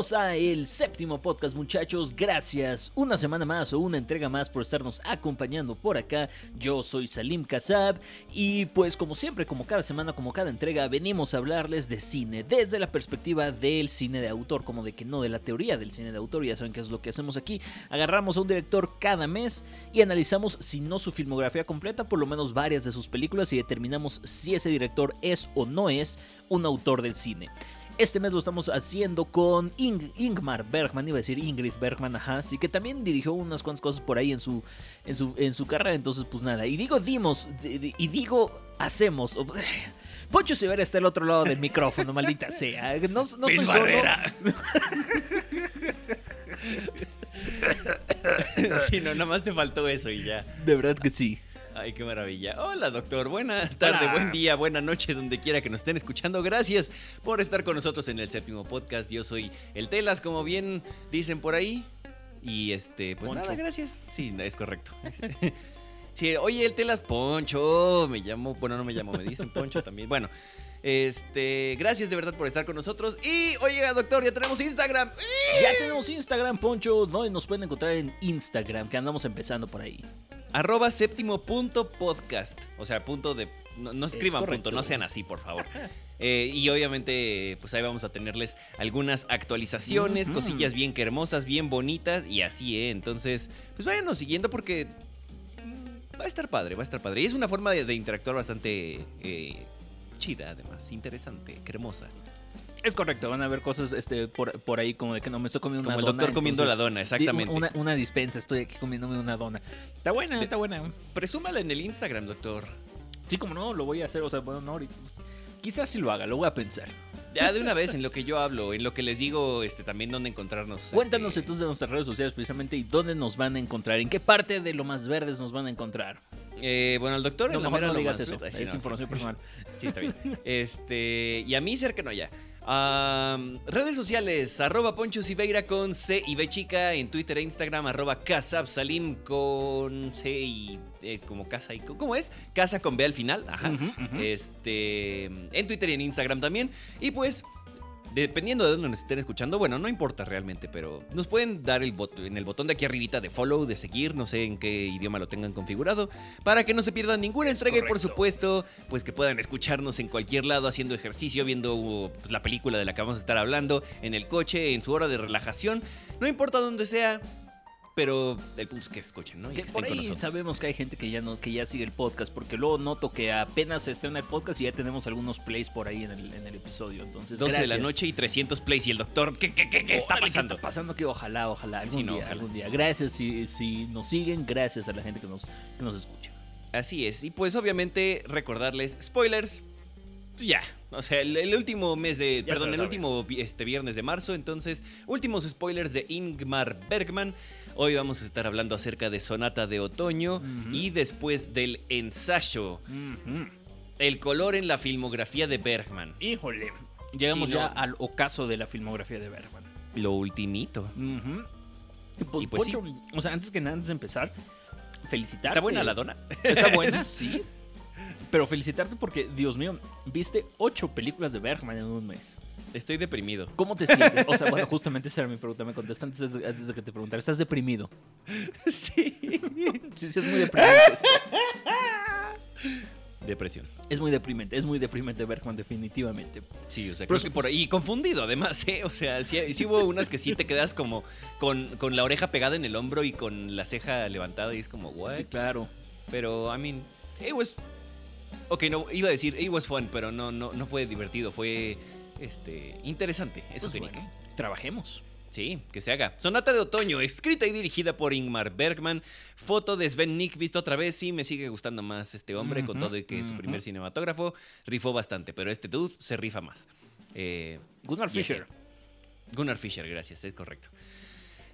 Bienvenidos a el séptimo podcast muchachos, gracias una semana más o una entrega más por estarnos acompañando por acá. Yo soy Salim Kassab y pues como siempre, como cada semana, como cada entrega, venimos a hablarles de cine desde la perspectiva del cine de autor, como de que no de la teoría del cine de autor, ya saben qué es lo que hacemos aquí. Agarramos a un director cada mes y analizamos si no su filmografía completa, por lo menos varias de sus películas y determinamos si ese director es o no es un autor del cine. Este mes lo estamos haciendo con Ingmar Bergman, iba a decir Ingrid Bergman, ajá, así que también dirigió unas cuantas cosas por ahí en su, en su, en su carrera, entonces pues nada, y digo dimos, y digo hacemos. Poncho Severa está al otro lado del micrófono, maldita sea. No, no estoy Barrera. sí, no, nada más te faltó eso y ya. De verdad que sí. Ay, qué maravilla. Hola, doctor. Buena tarde, buen día, buena noche, donde quiera que nos estén escuchando. Gracias por estar con nosotros en el séptimo podcast. Yo soy el Telas, como bien dicen por ahí. Y este, pues nada, gracias. Sí, es correcto. Sí, oye, el Telas Poncho, me llamo, bueno, no me llamo, me dicen Poncho también. Bueno, este, gracias de verdad por estar con nosotros. Y oye, doctor, ya tenemos Instagram. Ya tenemos Instagram, Poncho. No, nos pueden encontrar en Instagram, que andamos empezando por ahí arroba séptimo punto podcast. O sea, punto de... No, escriban punto, no sean así, por favor. Eh, y obviamente, pues ahí vamos a tenerles algunas actualizaciones, cosillas bien que hermosas, bien bonitas y así, ¿eh? Entonces, pues váyanos siguiendo porque va a estar padre, va a estar padre. Y es una forma de, interactuar bastante eh, chida, además, interesante, que hermosa. Es correcto, van a ver cosas este, por, ahí como de que no me estoy comiendo una dona. Como el doctor comiendo la dona, exactamente. Una, dispensa, estoy aquí comiéndome una dona. Está buena, está buena. Presúmala en el Instagram, doctor. Sí, como no, lo voy a hacer, o sea, bueno, no, quizás sí lo haga, lo voy a pensar. Ya de una vez en lo que yo hablo, en lo que les digo este, también dónde encontrarnos. Cuéntanos este... entonces de nuestras redes sociales precisamente y dónde nos van a encontrar, en qué parte de lo más verdes nos van a encontrar. Eh, bueno, el doctor no, en no digas eso, es información personal. Sí, está bien. Este, y a mí cercano ya redes sociales, arroba Poncho Siveira con C y B chica, en Twitter e Instagram, arroba Salim con C y eh, como casa y ¿cómo es? Casa con B al final, ajá. Este, en Twitter y en Instagram también. Y pues dependiendo de dónde nos estén escuchando, bueno, no importa realmente, pero nos pueden dar el en el botón de aquí arribita de follow, de seguir, no sé en qué idioma lo tengan configurado, para que no se pierdan ninguna entrega y por supuesto, pues que puedan escucharnos en cualquier lado haciendo ejercicio, viendo pues, la película de la que vamos a estar hablando, en el coche, en su hora de relajación, no importa dónde sea, pero el punto es que escuchen, ¿no? que, por ahí sabemos que hay gente que ya no, que ya sigue el podcast, porque luego noto que apenas está en el podcast y ya tenemos algunos plays por ahí en el, en el episodio. Entonces, 12 de la noche y 300 plays y el doctor, ¿qué, qué, qué, está pasando? está pasando que ojalá, ojalá, algún día, algún día. Gracias si, si nos siguen, gracias a la gente que nos, que nos escucha. Así es, y pues obviamente recordarles spoilers, ya, o sea, el, último mes de. perdón, el último este, viernes de marzo. Entonces, últimos spoilers de Ingmar Bergman. Hoy vamos a estar hablando acerca de Sonata de Otoño y después del ensayo. El color en la filmografía de Bergman. Híjole. Llegamos ya al ocaso de la filmografía de Bergman. Lo ultimito. y pues, sí. O sea, antes que nada, antes de empezar, felicitarte. ¿Está buena la dona? Está buena, sí. Pero felicitarte porque, Dios mío, viste ocho películas de Bergman en un mes. Estoy deprimido. ¿Cómo te sientes? O sea, bueno, justamente esa era mi pregunta. Me contestaste antes de, que te preguntara. ¿Estás deprimido? Sí. Sí, sí, es muy deprimente. Depresión. Es muy deprimente, es muy deprimente Bergman, definitivamente. Sí, o sea, creo que por ahí. Y confundido, además, ¿eh? O sea, sí, hubo unas que sí te quedas como con, con, la oreja pegada en el hombro y con la ceja levantada y es como, ¿what? Sí, claro. Pero, I mean, it was. Ok, no, iba a decir, it was fun, pero no, no, no fue divertido, fue este, interesante. Eso pues bueno, trabajemos. Sí, que se haga. Sonata de otoño, escrita y dirigida por Ingmar Bergman. Foto de Sven Nick, visto otra vez. Sí, me sigue gustando más este hombre, con todo y que es su primer cinematógrafo rifó bastante, pero este dude se rifa más. Eh, Gunnar Fischer. Gunnar Fischer, gracias, es correcto.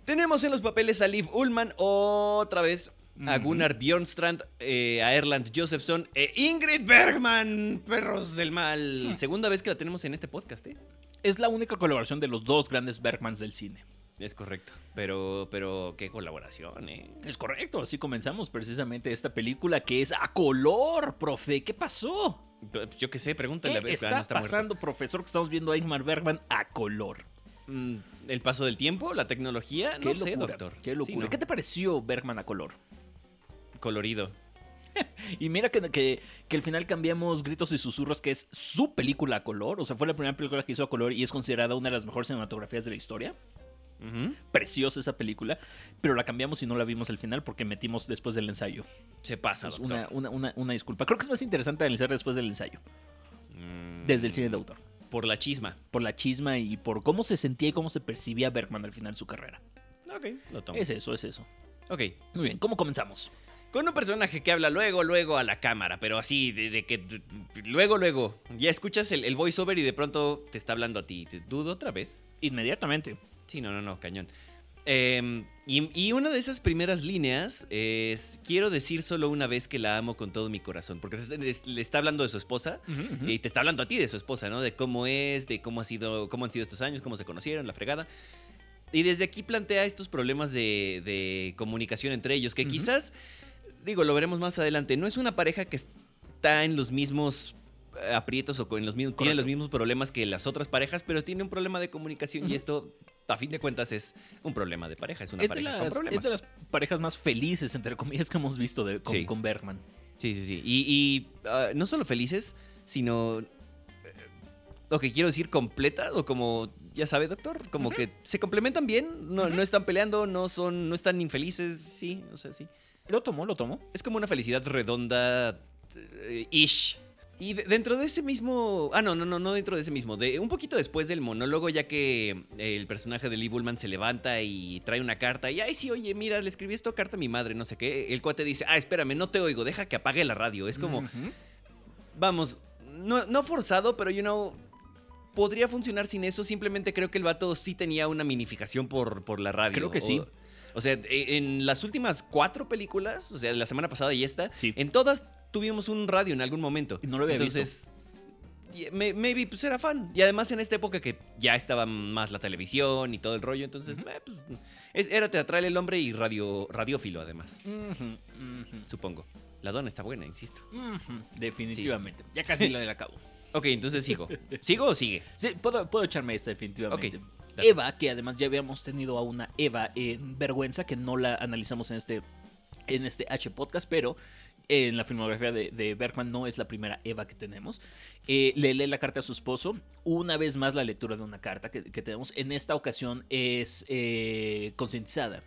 Tenemos en los papeles a Liv Ullman otra vez a Gunnar Bjornstrand, eh, a Erland Josephson, e Ingrid Bergman, perros del mal. Hmm. Segunda vez que la tenemos en este podcast, ¿eh? Es la única colaboración de los dos grandes Bergmans del cine. Es correcto, pero, pero qué colaboración, ¿eh? Es correcto, así comenzamos precisamente esta película que es a color, profe. ¿Qué pasó? Yo qué sé, pregúntale ¿Qué a ver. está pasando, profesor, que estamos viendo a Ingmar Bergman a color? Mm, ¿El paso del tiempo? ¿La tecnología? Qué no sé, locura, doctor. Qué Sí, locura. ¿no? ¿Qué te pareció Bergman a color? Colorido. Y mira que, que, que al final cambiamos Gritos y Susurros, que es su película a color. O sea, fue la primera película que hizo a color y es considerada una de las mejores cinematografías de la historia. Preciosa esa película, pero la cambiamos y no la vimos al final porque metimos después del ensayo. Se pasa, Es doctor. una, una, una, una disculpa. Creo que es más interesante analizar después del ensayo, Mm, desde el cine de autor. Por la chisma. Por la chisma y por cómo se sentía y cómo se percibía Bergman al final de su carrera. Ok, lo tomo. Es eso, es eso. Ok. Muy bien, ¿cómo comenzamos? Con un personaje que habla luego, luego a la cámara, pero así, de, de que luego, luego, ya escuchas el, el voiceover y de pronto te está hablando a ti. ¿Te ¿Dudo otra vez? Inmediatamente. Sí, no, no, no, cañón. Eh, y, y una de esas primeras líneas es, quiero decir solo una vez que la amo con todo mi corazón, porque le está hablando de su esposa y te está hablando a ti de su esposa, ¿no? De cómo es, de cómo ha sido, cómo han sido estos años, cómo se conocieron, la fregada. Y desde aquí plantea estos problemas de, de comunicación entre ellos, que quizás, digo, lo veremos más adelante, no es una pareja que está en los mismos eh, aprietos o con los mismos, tiene los mismos problemas que las otras parejas, pero tiene un problema de comunicación y esto, a fin de cuentas, es un problema de pareja, es una Es pareja con las, problemas. es de las parejas más felices, entre comillas, que hemos visto de, con, Sí. con Bergman. Sí, sí, sí. Y, y, ah, no solo felices, sino. eh, Lo que quiero decir, completas, o como, ya sabe, doctor, como que se complementan bien, no, no están peleando, no son, no están infelices, sí, o sea, sí. Lo tomó, lo tomó. Es como una felicidad redonda, eh, ish. Y de- dentro de ese mismo. Ah, no, no, no, no dentro de ese mismo. De, un poquito después del monólogo, ya que el personaje de Lee Bullman se levanta y trae una carta. Y ay, sí, oye, mira, le escribí esta carta a mi madre, no sé qué. El cuate dice, ah, espérame, no te oigo, deja que apague la radio. Es como, vamos, no, no forzado, pero you know. Podría funcionar sin eso. Simplemente creo que el vato sí tenía una minificación por, por la radio. Creo que sí. O, sea, e- en las últimas cuatro películas, o sea, la semana pasada y esta, Sí. en todas tuvimos un radio en algún momento. Y no lo había Entonces, maybe pues era fan. Y además en esta época que ya estaba más la televisión y todo el rollo, entonces, Ujú. eh, pues, es- era teatral el hombre y radio, radiófilo además, supongo. La dona está buena, insisto. Definitivamente. Ya casi lo acabo. Ok, entonces sigo. ¿Sigo o sigue? Sí, puedo, puedo echarme esta definitivamente. Ok, dale. Eva, que además ya habíamos tenido a una Eva en Vergüenza, que no la analizamos en este, en este H podcast, pero en la filmografía de, de Bergman no es la primera Eva que tenemos. Eh, le lee la carta a su esposo. Una vez más la lectura de una carta que, que tenemos. En esta ocasión es eh, concientizada.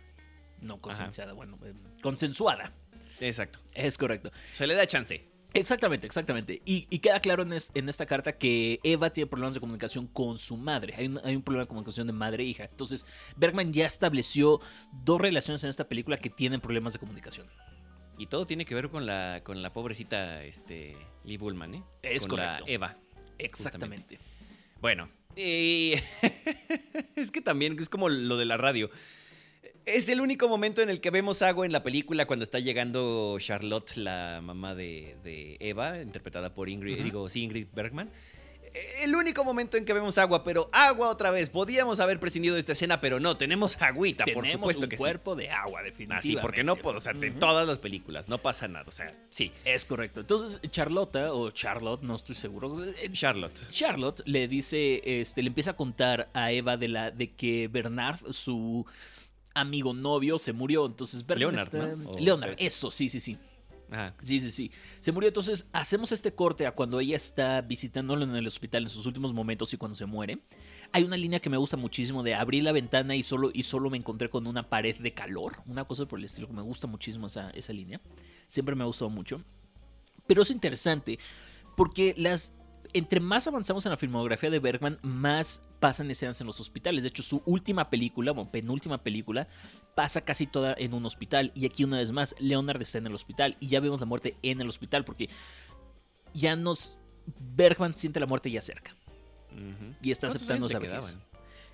No concientizada, bueno, eh, consensuada. Exacto. Es correcto. Se le da chance. Exactamente, exactamente. Y, y queda claro en, es- en esta carta que Eva tiene problemas de comunicación con su madre. Hay un, hay un problema de comunicación de madre e hija. Entonces, Bergman ya estableció dos relaciones en esta película que tienen problemas de comunicación. Y todo tiene que ver con la, con la pobrecita este, Lee Bullman, ¿eh? Es con correcto. la Eva. Exactamente. Bueno, y es que también es como lo de la radio. Es el único momento en el que vemos agua en la película cuando está llegando Charlotte, la mamá de, de Eva, interpretada por Ingrid, digo, sí, Ingrid Bergman. El único momento en que vemos agua, pero agua otra vez. Podíamos haber prescindido de esta escena, pero no, tenemos agüita, por Tenemos supuesto un que cuerpo de agua, sí. definitivamente. Así, porque no puedo, o sea, en todas las películas, no pasa nada, o sea, sí. Es correcto. Entonces, Charlotta, o Charlotte, no estoy seguro. Charlotte. Charlotte le dice, este, le empieza a contar a Eva de la, de que Bernard, su amigo novio, se murió. Entonces, Bernard Leonard, está- ¿no? O- Leonard, eso, sí, sí, sí. Ajá. Sí, sí, sí. Se murió. Entonces, hacemos este corte a cuando ella está visitándolo en el hospital en sus últimos momentos y cuando se muere. Hay una línea que me gusta muchísimo de abrir la ventana y solo, y solo me encontré con una pared de calor. Una cosa por el estilo que me gusta muchísimo esa, esa línea. Siempre me ha gustado mucho. Pero es interesante porque las. Entre más avanzamos en la filmografía de Bergman, más pasan escenas en los hospitales. De hecho, su última película, bueno, penúltima película, pasa casi toda en un hospital. Y aquí una vez más, Leonard está en el hospital. Y ya vemos la muerte en el hospital porque ya nos... Bergman siente la muerte ya cerca. Y está ¿Cuántos aceptando esa vejez.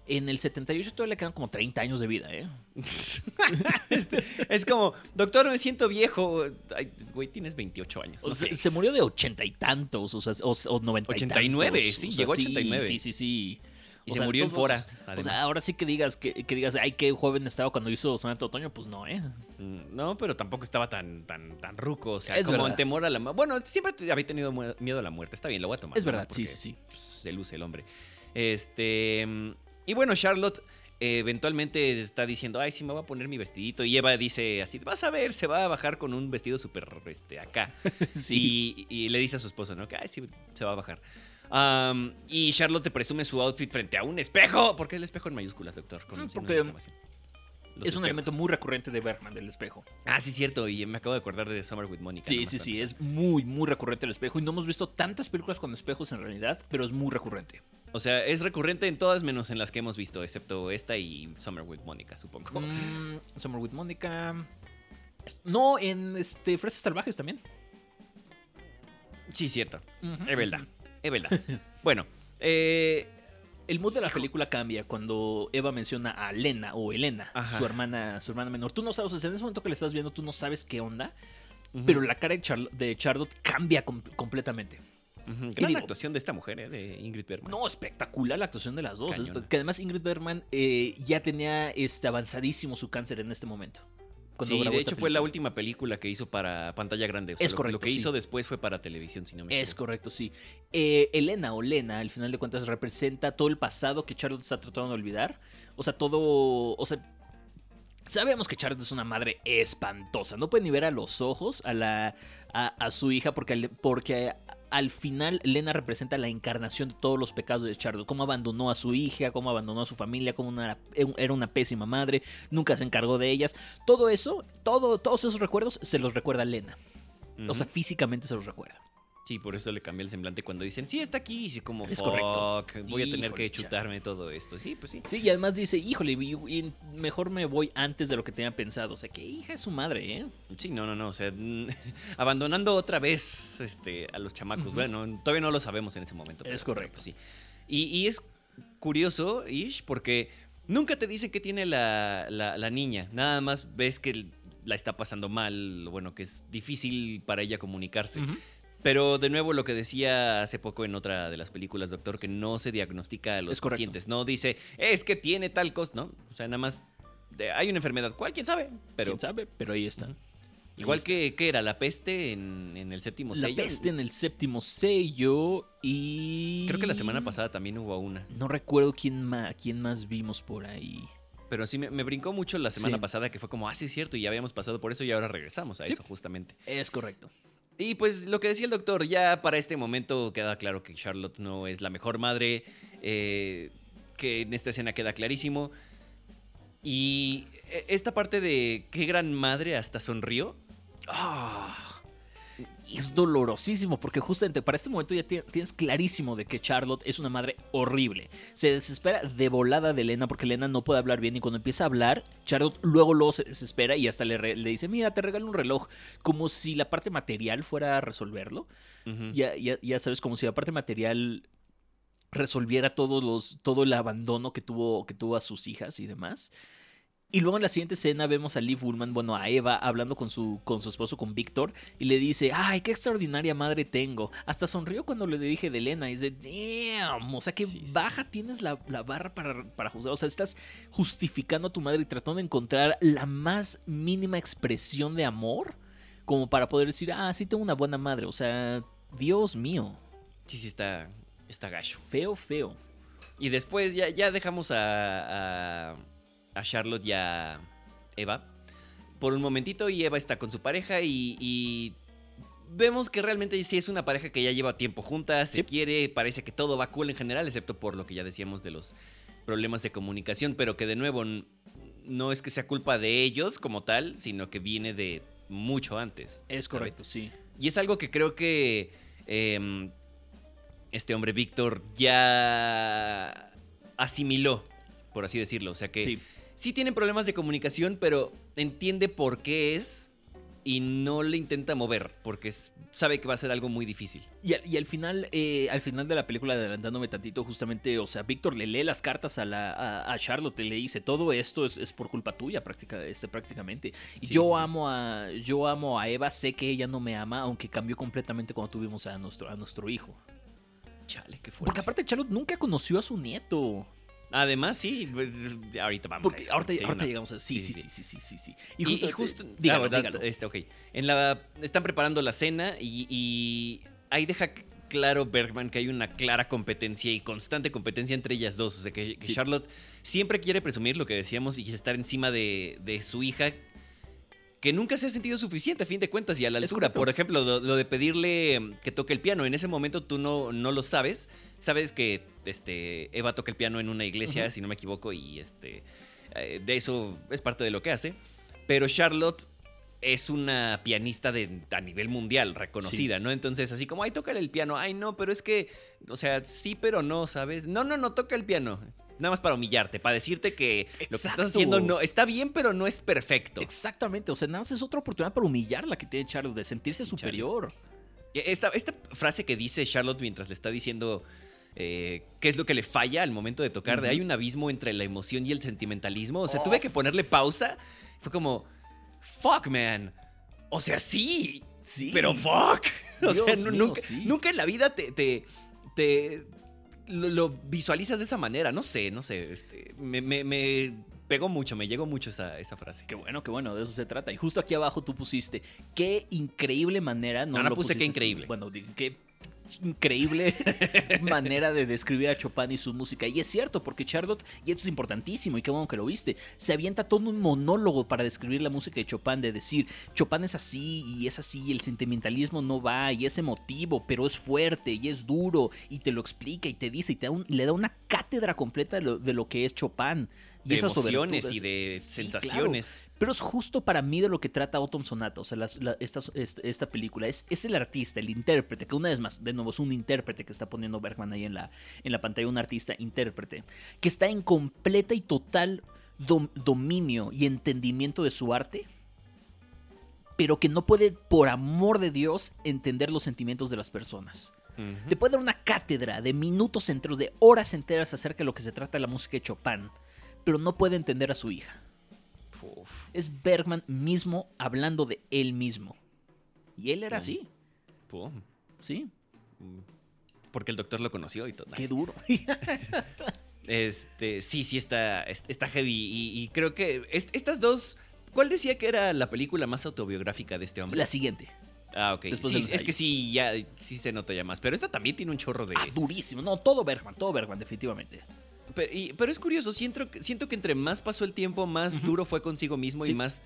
En el 78 todavía le quedan como 30 años de vida, ¿eh? Este, es como, doctor, me siento viejo. Ay, güey, tienes 28 años. O sea, se murió de ochenta y tantos, o sea, o, o 90 y 89, tantos, sí, o sea, llegó a 89. Sí, sí, sí. Y O se sea, murió en Fora, O sea, ahora sí que digas que, que digas, ay, qué joven estaba cuando hizo Sonata Otoño, pues no, ¿eh? Mm, No, pero tampoco estaba tan, tan, tan ruco. O sea, Es como en temor a la muerte. Bueno, siempre había tenido miedo a la muerte. Está bien, lo voy a tomar. Es verdad, sí, sí, sí. pues, se luce el hombre. Este. Y bueno, Charlotte eh, eventualmente está diciendo, ay, sí, me voy a poner mi vestidito. Y Eva dice así, vas a ver, se va a bajar con un vestido súper este, acá. Sí. Y, y le dice a su esposo, ¿no? Que, ay, sí, se va a bajar. Am, y Charlotte presume su outfit frente a un espejo. ¿Por qué el espejo en mayúsculas, doctor? Con Ah, porque es un elemento muy recurrente de Bergman, del espejo. Ah, sí, cierto. Y me acabo de acordar de Summer with Monica. Sí, sí, sí, es muy, muy recurrente el espejo. Y no hemos visto tantas películas con espejos en realidad, pero es muy recurrente. O sea, es recurrente en todas menos en las que hemos visto, excepto esta y Summer with Monica, supongo. Mm, Summer with Monica. No, en este Fresas Salvajes también. Sí, cierto. Es verdad. Es verdad. bueno, eh, El mood de la película cambia cuando Eva menciona a Lena o Elena, Ajá. su hermana, su hermana menor. Tú no sabes, o sea, en ese momento que le estás viendo, tú no sabes qué onda, pero la cara de, Charl- de Charlotte cambia com- completamente. Ujú. y Gran digo- actuación de esta mujer, eh, de Ingrid Bergman. No, espectacular la actuación de las dos. Es- que además Ingrid Bergman eh, ya tenía este, avanzadísimo su cáncer en este momento. Sí, de hecho fue la última película que hizo para pantalla grande. O sea, Es lo- correcto, Lo que sí. hizo después fue para televisión, si no me Es equivoco. correcto, sí. Eh, Elena o Lena, al final de cuentas, representa todo el pasado que Charlotte está tratando de olvidar. O sea, todo. O sea. Sabemos que Charlotte es una madre espantosa. No puede ni ver a los ojos a la. a, a su hija. Porque, porque al final Lena representa la encarnación de todos los pecados de Charlotte. Cómo abandonó a su hija, cómo abandonó a su familia, cómo una- era una pésima madre, nunca se encargó de ellas. Todo eso, todo, todos esos recuerdos se los recuerda Lena. O sea, físicamente se los recuerda. Sí, por eso le cambié el semblante cuando dicen, sí, está aquí. Y sí, como, Es correcto. voy a tener Híjole, que chutarme todo esto. Sí, pues sí. Sí, y además dice, híjole, y- mejor me voy antes de lo que tenía pensado. O sea, que hija es su madre, ¿eh? Sí, no, no, no. O sea, abandonando otra vez este, a los chamacos. Bueno, todavía no lo sabemos en ese momento. Es pero- correcto. pero, pues, sí. Y, y es curioso, Ish, porque nunca te dice qué tiene la, la- la niña. Nada más ves que la está pasando mal, bueno, que es difícil para ella comunicarse. Ujú. Pero de nuevo lo que decía hace poco en otra de las películas, doctor, que no se diagnostica a los pacientes. No dice, es que tiene tal cosa, ¿no? O sea, nada más de- hay una enfermedad. ¿Cuál? ¿Quién sabe? Pero ¿Quién sabe? Pero ahí está. igual Ahí está. que, era la peste en, en el séptimo La sello. peste en el séptimo sello y... Creo que la semana pasada también hubo una. No recuerdo quién más, quién más vimos por ahí. Pero sí me, me brincó mucho la semana Sí. pasada que fue como, ah, sí es cierto, y ya habíamos pasado por eso y ahora regresamos a Sí. eso justamente. Es correcto. Y pues lo que decía el doctor, ya para este momento queda claro que Charlotte no es la mejor madre, eh, que en esta escena queda clarísimo. Y eh, esta parte de qué gran madre hasta sonrió. Es dolorosísimo porque justamente para este momento ya ti- tienes clarísimo de que Charlotte es una madre horrible. Se desespera de volada de Elena porque Elena no puede hablar bien y cuando empieza a hablar, Charlotte luego luego se desespera y hasta le, le dice, mira, te regalo un reloj, como si la parte material fuera a resolverlo. Ya, ya, ya sabes, como si la parte material resolviera todos los, todo el abandono que tuvo, que tuvo a sus hijas y demás. Y luego en la siguiente escena vemos a Liv Ullman, bueno, a Eva, hablando con su, con su esposo, con Víctor, y le dice, ay, qué extraordinaria madre tengo. Hasta sonrió cuando le dije de Elena, y dice, damn, o sea, que Sí, sí, baja tienes la, la barra para, para juzgar. O sea, estás justificando a tu madre y tratando de encontrar la más mínima expresión de amor como para poder decir, ah, sí tengo una buena madre. O sea, Dios mío, Sí, sí, está, está gacho. feo, feo. Y después ya, ya dejamos a, a, a Charlotte y a Eva por un momentito y Eva está con su pareja y, y vemos que realmente sí es una pareja que ya lleva tiempo juntas, se Sí. quiere, parece que todo va cool en general, excepto por lo que ya decíamos de los problemas de comunicación, pero que de nuevo no es que sea culpa de ellos como tal, sino que viene de mucho antes. Es correcto, sí. Y es algo que creo que em, este hombre Víctor ya asimiló, por así decirlo. O sea que Sí. Sí. tienen problemas de comunicación, pero entiende por qué es y no le intenta mover, porque sabe que va a ser algo muy difícil. Y al, y al final, eh, al final de la película, adelantándome tantito, justamente, o sea, Víctor le lee las cartas a, la, a, a Charlotte y le dice, todo esto es, es por culpa tuya práctica, este, prácticamente. Y Sí, yo sí, amo a. Yo amo a Eva, sé que ella no me ama, aunque cambió completamente cuando tuvimos a nuestro, a nuestro hijo. Chale, qué Porque fuerte. aparte Charlotte nunca conoció a su nieto. Además, sí, pues, ahorita vamos Porque a eso. ahorita, Sí, ahorita no. llegamos a. Sí, sí, Sí, sí, sí, sí, sí, sí. Y, y justo, dígalo, ah, verdad, dígalo. Este, ok. En la, están preparando la cena y, y ahí deja claro Bergman que hay una clara competencia y constante competencia entre ellas dos. O sea, que. Charlotte siempre quiere presumir lo que decíamos y estar encima de, de su hija, que nunca se ha sentido suficiente a fin de cuentas y a la altura. Por ejemplo, lo, lo de pedirle que toque el piano. En ese momento tú no, no lo sabes. Sabes que este, Eva toca el piano en una iglesia, si no me equivoco, y este, eh, de eso es parte de lo que hace. Pero Charlotte es una pianista de, a nivel mundial, reconocida, ¿no? Entonces, así como, ay, tócale el piano. Ay, no, pero es que, o sea, sí, pero no, ¿sabes? No, no, no, toca el piano. Nada más para humillarte, para decirte que lo que estás haciendo no está bien, pero no es perfecto. Exactamente, o sea, nada más es otra oportunidad para humillar la que tiene Charlotte, de sentirse Sí, superior. Esta, esta frase que dice Charlotte mientras le está diciendo eh, qué es lo que le falla al momento de tocar, de Ujú. hay un abismo entre la emoción y el sentimentalismo. O sea, Oh, tuve que ponerle pausa. Fue como, fuck, man. O sea, sí, Sí. pero fuck. O sea, mío, nunca, sí. nunca en la vida te, te, te- lo, lo visualizas de esa manera. No sé, no sé. Este, me, me- me pegó mucho, me llegó mucho esa, esa frase. Qué bueno, qué bueno, de eso se trata. Y justo aquí abajo tú pusiste, qué increíble manera. No, No, no lo puse qué así, increíble. Bueno, qué increíble manera de describir a Chopin y su música. Y es cierto, porque Charlotte, y esto es importantísimo, y qué bueno que lo viste, se avienta todo un monólogo para describir la música de Chopin, de decir, Chopin es así, y es así, y el sentimentalismo no va, y es emotivo, pero es fuerte, y es duro, y te lo explica, y te dice, y te da un- le da una cátedra completa de lo, de lo que es Chopin. Y De esas emociones y de Sí, sensaciones. Pero es justo para mí de lo que trata Autumn Sonata, o sea, la- esta, esta, esta película. Es, es el artista, el intérprete, que una vez más, de nuevo, es un intérprete que está poniendo Bergman ahí en la, en la pantalla, un artista intérprete, que está en completa y total dom- dominio y entendimiento de su arte, pero que no puede, por amor de Dios, entender los sentimientos de las personas. Te puede dar una cátedra de minutos enteros, de horas enteras acerca de lo que se trata de la música de Chopin, pero no puede entender a su hija. Uf. Es Bergman mismo hablando de él mismo. Y él era Pum. así, Pum. sí. Porque el doctor lo conoció y todo. Qué duro. Este, sí, sí está, es- está heavy. Y, y creo que est- estas dos. ¿Cuál decía que era la película más autobiográfica de este hombre? La siguiente. Ah, ok. después Sí, del es que sí, ya sí se nota ya más. Pero esta también tiene un chorro de. Ah, durísimo. No, todo Bergman, todo Bergman, definitivamente. Pero, y- pero es curioso, siento, que- siento que entre más pasó el tiempo, más duro fue consigo mismo Sí. y más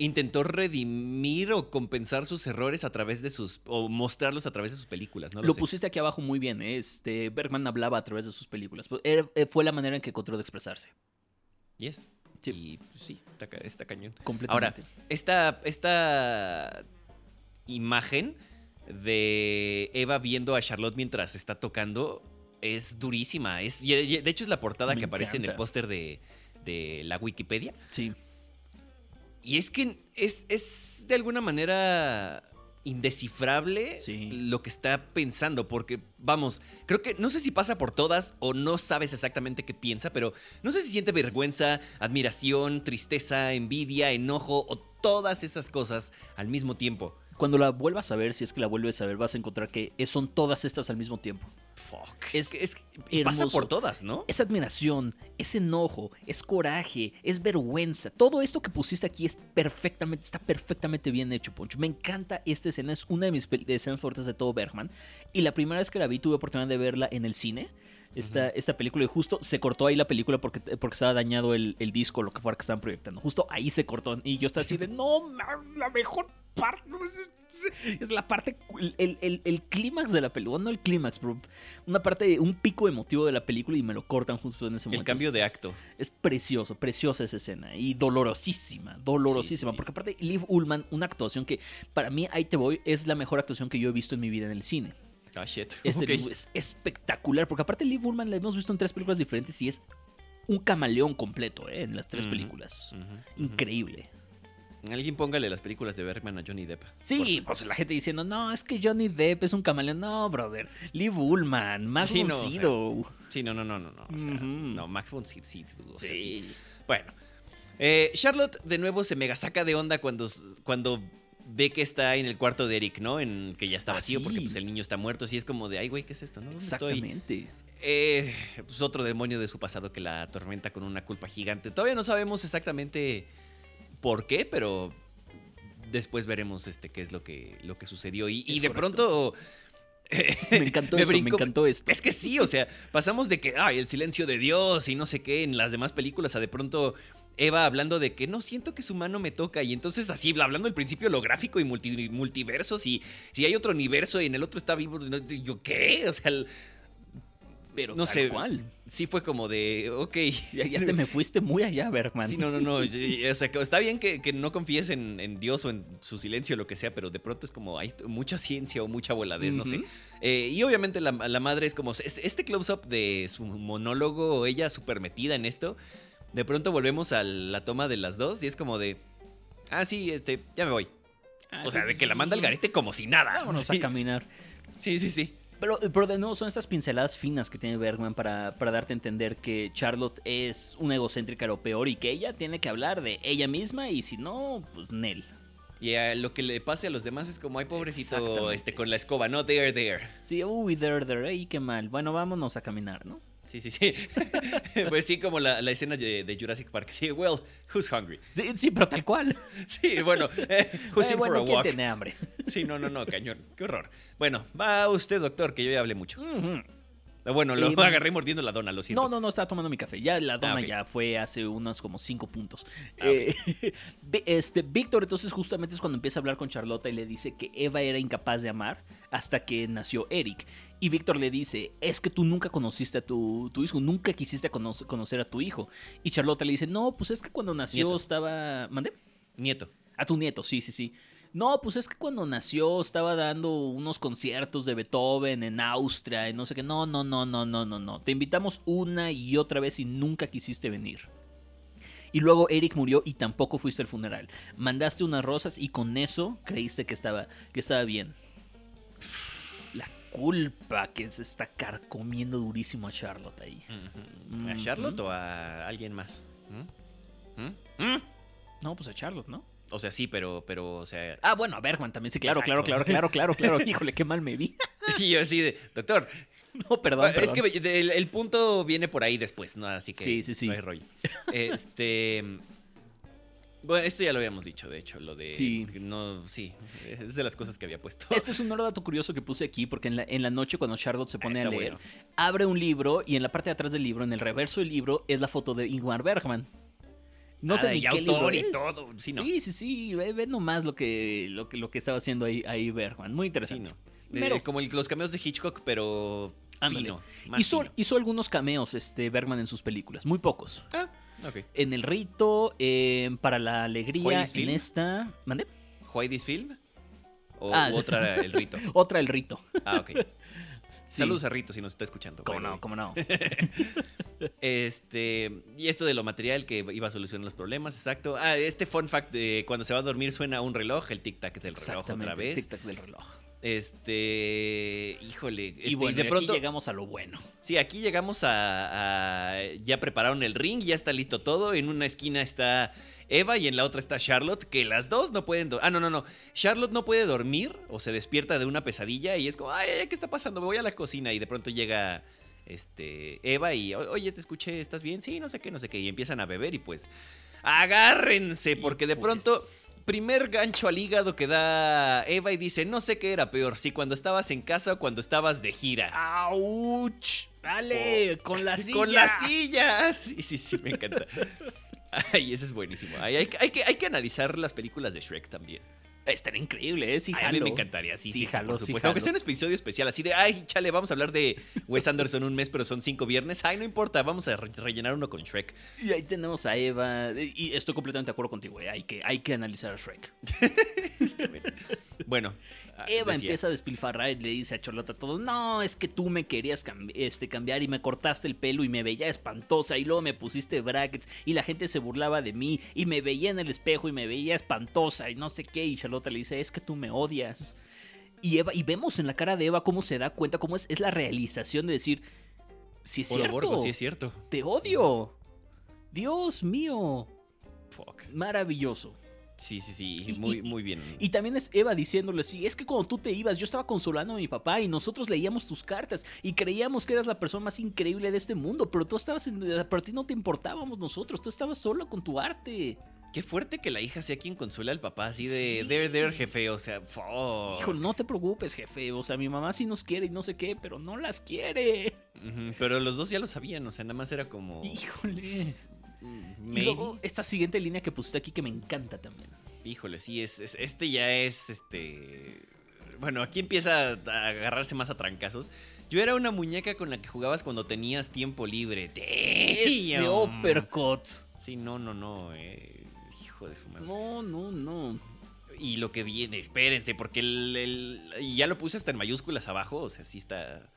intentó redimir o compensar sus errores a través de sus. o mostrarlos a través de sus películas, ¿no? Lo pusiste aquí abajo muy bien. ¿eh? Este, Bergman hablaba a través de sus películas. Pues, era- eh, fue la manera en que encontró de expresarse. Yes. Sí. Y pues, sí, está, está cañón. Completamente. Esta, esta imagen de Eva viendo a Charlotte mientras está tocando es durísima. Es, de hecho, es la portada Me que aparece en el póster de, de la Wikipedia. Sí. Y es que es, es de alguna manera indescifrable Sí. lo que está pensando, porque vamos, creo que no sé si pasa por todas o no sabes exactamente qué piensa, pero no sé si siente vergüenza, admiración, tristeza, envidia, enojo o todas esas cosas al mismo tiempo. Cuando la vuelvas a ver, si es que la vuelves a ver, vas a encontrar que son todas estas al mismo tiempo. Fuck. Es Es, pasa por todas, ¿no? Es admiración, es enojo, es coraje, es vergüenza. Todo esto que pusiste aquí es perfectamente, está perfectamente bien hecho, Poncho. Me encanta esta escena, es una de mis escenas fuertes de todo Bergman. Y la primera vez que la vi tuve oportunidad de verla en el cine. Esta, esta película y justo se cortó ahí la película porque, porque estaba dañado el, el disco, lo que fuera que estaban proyectando. Justo ahí se cortó y yo estaba así de, no, la mejor parte, es, la parte, el, el, el clímax de la película, no el clímax, pero una parte, un pico emotivo de la película y me lo cortan justo en ese El momento. cambio de acto. Es precioso, preciosa esa escena y dolorosísima, dolorosísima. Sí, sí, sí. Porque aparte, Liv Ullman, una actuación que para mí, ahí te voy, es la mejor actuación que yo he visto en mi vida en el cine. Ah, shit. Este es espectacular, porque aparte, Liv Ullman la hemos visto en tres películas diferentes y es un camaleón completo ¿eh? en las tres películas. Increíble. Alguien póngale las películas de Bergman a Johnny Depp. Sí, pues la gente diciendo, no, es que Johnny Depp es un camaleón. No, brother. Liv Ullman, Max Sí, von no, o sea, Sydow. Sí, no, no, no, no, no. o sea. No, Max von Sydow, sí, o sea, sí. Sí. Bueno, eh, Charlotte de nuevo se mega saca de onda cuando, cuando ve que está en el cuarto de Eric, ¿no? En que ya está Ah, vacío porque pues, el niño está muerto. Así es como de, ay, güey, ¿qué es esto? ¿No? ¿Dónde estoy? Exactamente. Eh, pues otro demonio de su pasado que la atormenta con una culpa gigante. Todavía no sabemos exactamente por qué, pero después veremos este qué es lo que, lo que sucedió. Y, de correcto. pronto Me encantó Me esto, me encantó esto. Es que sí, o sea, pasamos de que, ay, el silencio de Dios y no sé qué en las demás películas a de pronto Eva hablando de que no siento que su mano me toca y entonces así hablando del principio holográfico y multi- multiversos y si hay otro universo y en el otro está vivo, yo qué, o sea, el- Pero no tal sé. cual. sí fue como de, ok. Ya, ya te me fuiste muy allá, Bergman. Sí, no, no, no. O sea, está bien que, que no confíes en, en Dios o en su silencio o lo que sea, pero de pronto es como hay mucha ciencia o mucha voladez, no sé. Eh, y obviamente la, la madre es como. es- Este close-up de su monólogo, ella súper metida en esto. De pronto volvemos a la toma de las dos y es como de. Ah, sí, este, ya me voy. Ah, O sea, sí. de que la manda al garete como si nada. Vámonos sí. a caminar. sí, sí, sí. Pero, pero de nuevo son estas pinceladas finas que tiene Bergman para, para darte a entender que Charlotte es una egocéntrica lo peor y que ella tiene que hablar de ella misma y si no, pues Nel. Y a lo que le pase a los demás es como, ay, pobrecito, este, con la escoba, no, there, there. Sí, uy, there, there, ey, qué mal. Bueno, vámonos a caminar, ¿no? Sí, sí, sí. pues sí, como la, la escena de, de Jurassic Park. Sí, well, who's hungry? Sí, sí, pero tal cual. Sí, bueno, eh, who's Eh, in bueno, for a ¿quién walk? tiene hambre? Sí, no, no, no, cañón. Qué horror. Bueno, va usted, doctor, que yo ya hablé mucho. Ujú. Ah, Bueno, lo Eh, agarré mordiendo la dona, lo siento. No, no, no, estaba tomando mi café. Ya la dona Ah, ok. ya fue hace unos como cinco puntos. Ah, Eh, este, Víctor entonces justamente es cuando empieza a hablar con Charlotta y le dice que Eva era incapaz de amar hasta que nació Eric. Y Víctor le dice, es que tú nunca conociste a tu, tu hijo, nunca quisiste cono- conocer a tu hijo. Y Charlotta le dice, no, pues es que cuando nació Nieto. estaba... ¿Mandé? Nieto. A tu nieto, sí, sí, sí. No, pues es que cuando nació estaba dando unos conciertos de Beethoven en Austria y no sé qué. No, no, no, no, no, no, no. Te invitamos una y otra vez y nunca quisiste venir. Y luego Eric murió y tampoco fuiste al funeral. Mandaste unas rosas y con eso creíste que estaba, que estaba bien. La culpa que se está carcomiendo durísimo a Charlotte ahí. ¿A. Charlotte o a alguien más? ¿Mm? ¿Mm? ¿Mm? No, pues a Charlotte, ¿no? O sea, sí, pero, pero, o sea... Ah, bueno, a Bergman también, sí, claro, claro, Exacto. claro, claro, claro, claro. Híjole, qué mal me vi. Y yo así de, doctor, No, perdón, es perdón. que el, el punto viene por ahí después, ¿no? Así que Sí, sí, sí. no hay rollo. Este... Bueno, esto ya lo habíamos dicho, de hecho, lo de... Sí. No, sí, es de las cosas que había puesto. Este es un dato curioso que puse aquí porque en la, en la noche cuando Charlotte se pone a leer, bueno. abre un libro y en la parte de atrás del libro, en el reverso del libro, es la foto de Ingmar Bergman. No sé ni y qué autor libro y es. todo, sí, no. sí, sí, sí, ve, ve nomás lo que, lo, que, lo que estaba haciendo ahí, ahí Bergman. Muy Sí, interesante. no. Eh, como el- los cameos de Hitchcock, pero fino. más Hizo, fino. hizo algunos cameos este, Bergman en sus películas, muy pocos. Ah, ok. En El Rito, eh, Para la Alegría, ¿Juárez en Film? esta... ¿Mande? ¿Whitey's Film? ¿O Ah, sí. otra el rito? Otra El Rito. Ah, ok. Sí. Saludos a Rito si nos está escuchando. ¿Cómo no? ¿Cómo no? Este, y esto de lo material que iba a solucionar los problemas, exacto. Ah, este fun fact de cuando se va a dormir suena un reloj, el tic-tac del reloj otra vez. tic-tac del reloj. Este, híjole. este, y bueno, de y pronto, aquí llegamos a lo bueno. sí, aquí llegamos a, a- ya prepararon el ring, ya está listo todo. En una esquina está Eva y en la otra está Charlotte, que las dos no pueden. do- Ah, no, no, no. Charlotte no puede dormir o se despierta de una pesadilla y es como, ay, ¿qué está pasando? Me voy a la cocina y de pronto llega este Eva y, "O- oye, te escuché, ¿estás bien? Sí, no sé qué, no sé qué. Y empiezan a beber y pues, agárrense, porque de pronto. Primer gancho al hígado que da Eva y dice, no sé qué era peor, si cuando estabas en casa o cuando estabas de gira. ¡Auch! ¡Dale! ¡Con la silla! Con la silla. Sí, sí, sí, me encanta. Ay, eso es buenísimo. Ay, hay, que- hay que, hay que analizar las películas de Shrek también. Estaría increíble, ¿eh? Sí, a mí me encantaría, sí, sí, sí, jalo, por supuesto. Aunque sea un episodio especial, así de, ay, chale, vamos a hablar de Wes Anderson un mes, pero son cinco viernes. Ay, no importa, vamos a re- rellenar uno con Shrek. Y ahí tenemos a Eva. Y estoy completamente de acuerdo contigo, ¿eh? Hay que, hay que analizar a Shrek. Bueno. Ah, Eva decía. empieza a despilfarrar y le dice a Charlotte todo, no, es que tú me querías este, cambiar y me cortaste el pelo y me veía espantosa y luego me pusiste brackets y la gente se burlaba de mí y me veía en el espejo y me veía espantosa y no sé qué y Charlotte le dice, es que tú me odias. Y, Eva, y vemos en la cara de Eva cómo se da cuenta, cómo es, es la realización de decir, si es cierto, Borgo, sí es cierto. te odio. Dios mío, Fuck. maravilloso. Sí, sí, sí, Y- muy, y- muy bien. Y también es Eva diciéndole así, es que cuando tú te ibas, yo estaba consolando a mi papá y nosotros leíamos tus cartas y creíamos que eras la persona más increíble de este mundo, pero tú estabas en, pero a ti no te importábamos nosotros, tú estabas solo con tu arte. Qué fuerte que la hija sea quien consuela al papá, así de, Sí. there, there, jefe, o sea, fuck. Híjole, no te preocupes, jefe. O sea, mi mamá sí nos quiere y no sé qué, pero no las quiere. Pero los dos ya lo sabían, o sea, nada más era como... Híjole. Y luego, esta siguiente línea que pusiste aquí que me encanta también. Híjole, sí, es, es- este ya es, este... Bueno, aquí empieza a agarrarse más a trancazos. Yo era una muñeca con la que jugabas cuando tenías tiempo libre. Ese uppercut. Sí, no, no, no, eh, Hijo de su madre. No, no, no. Y lo que viene, espérense, porque el, el- ya lo puse hasta en mayúsculas abajo, o sea, sí está...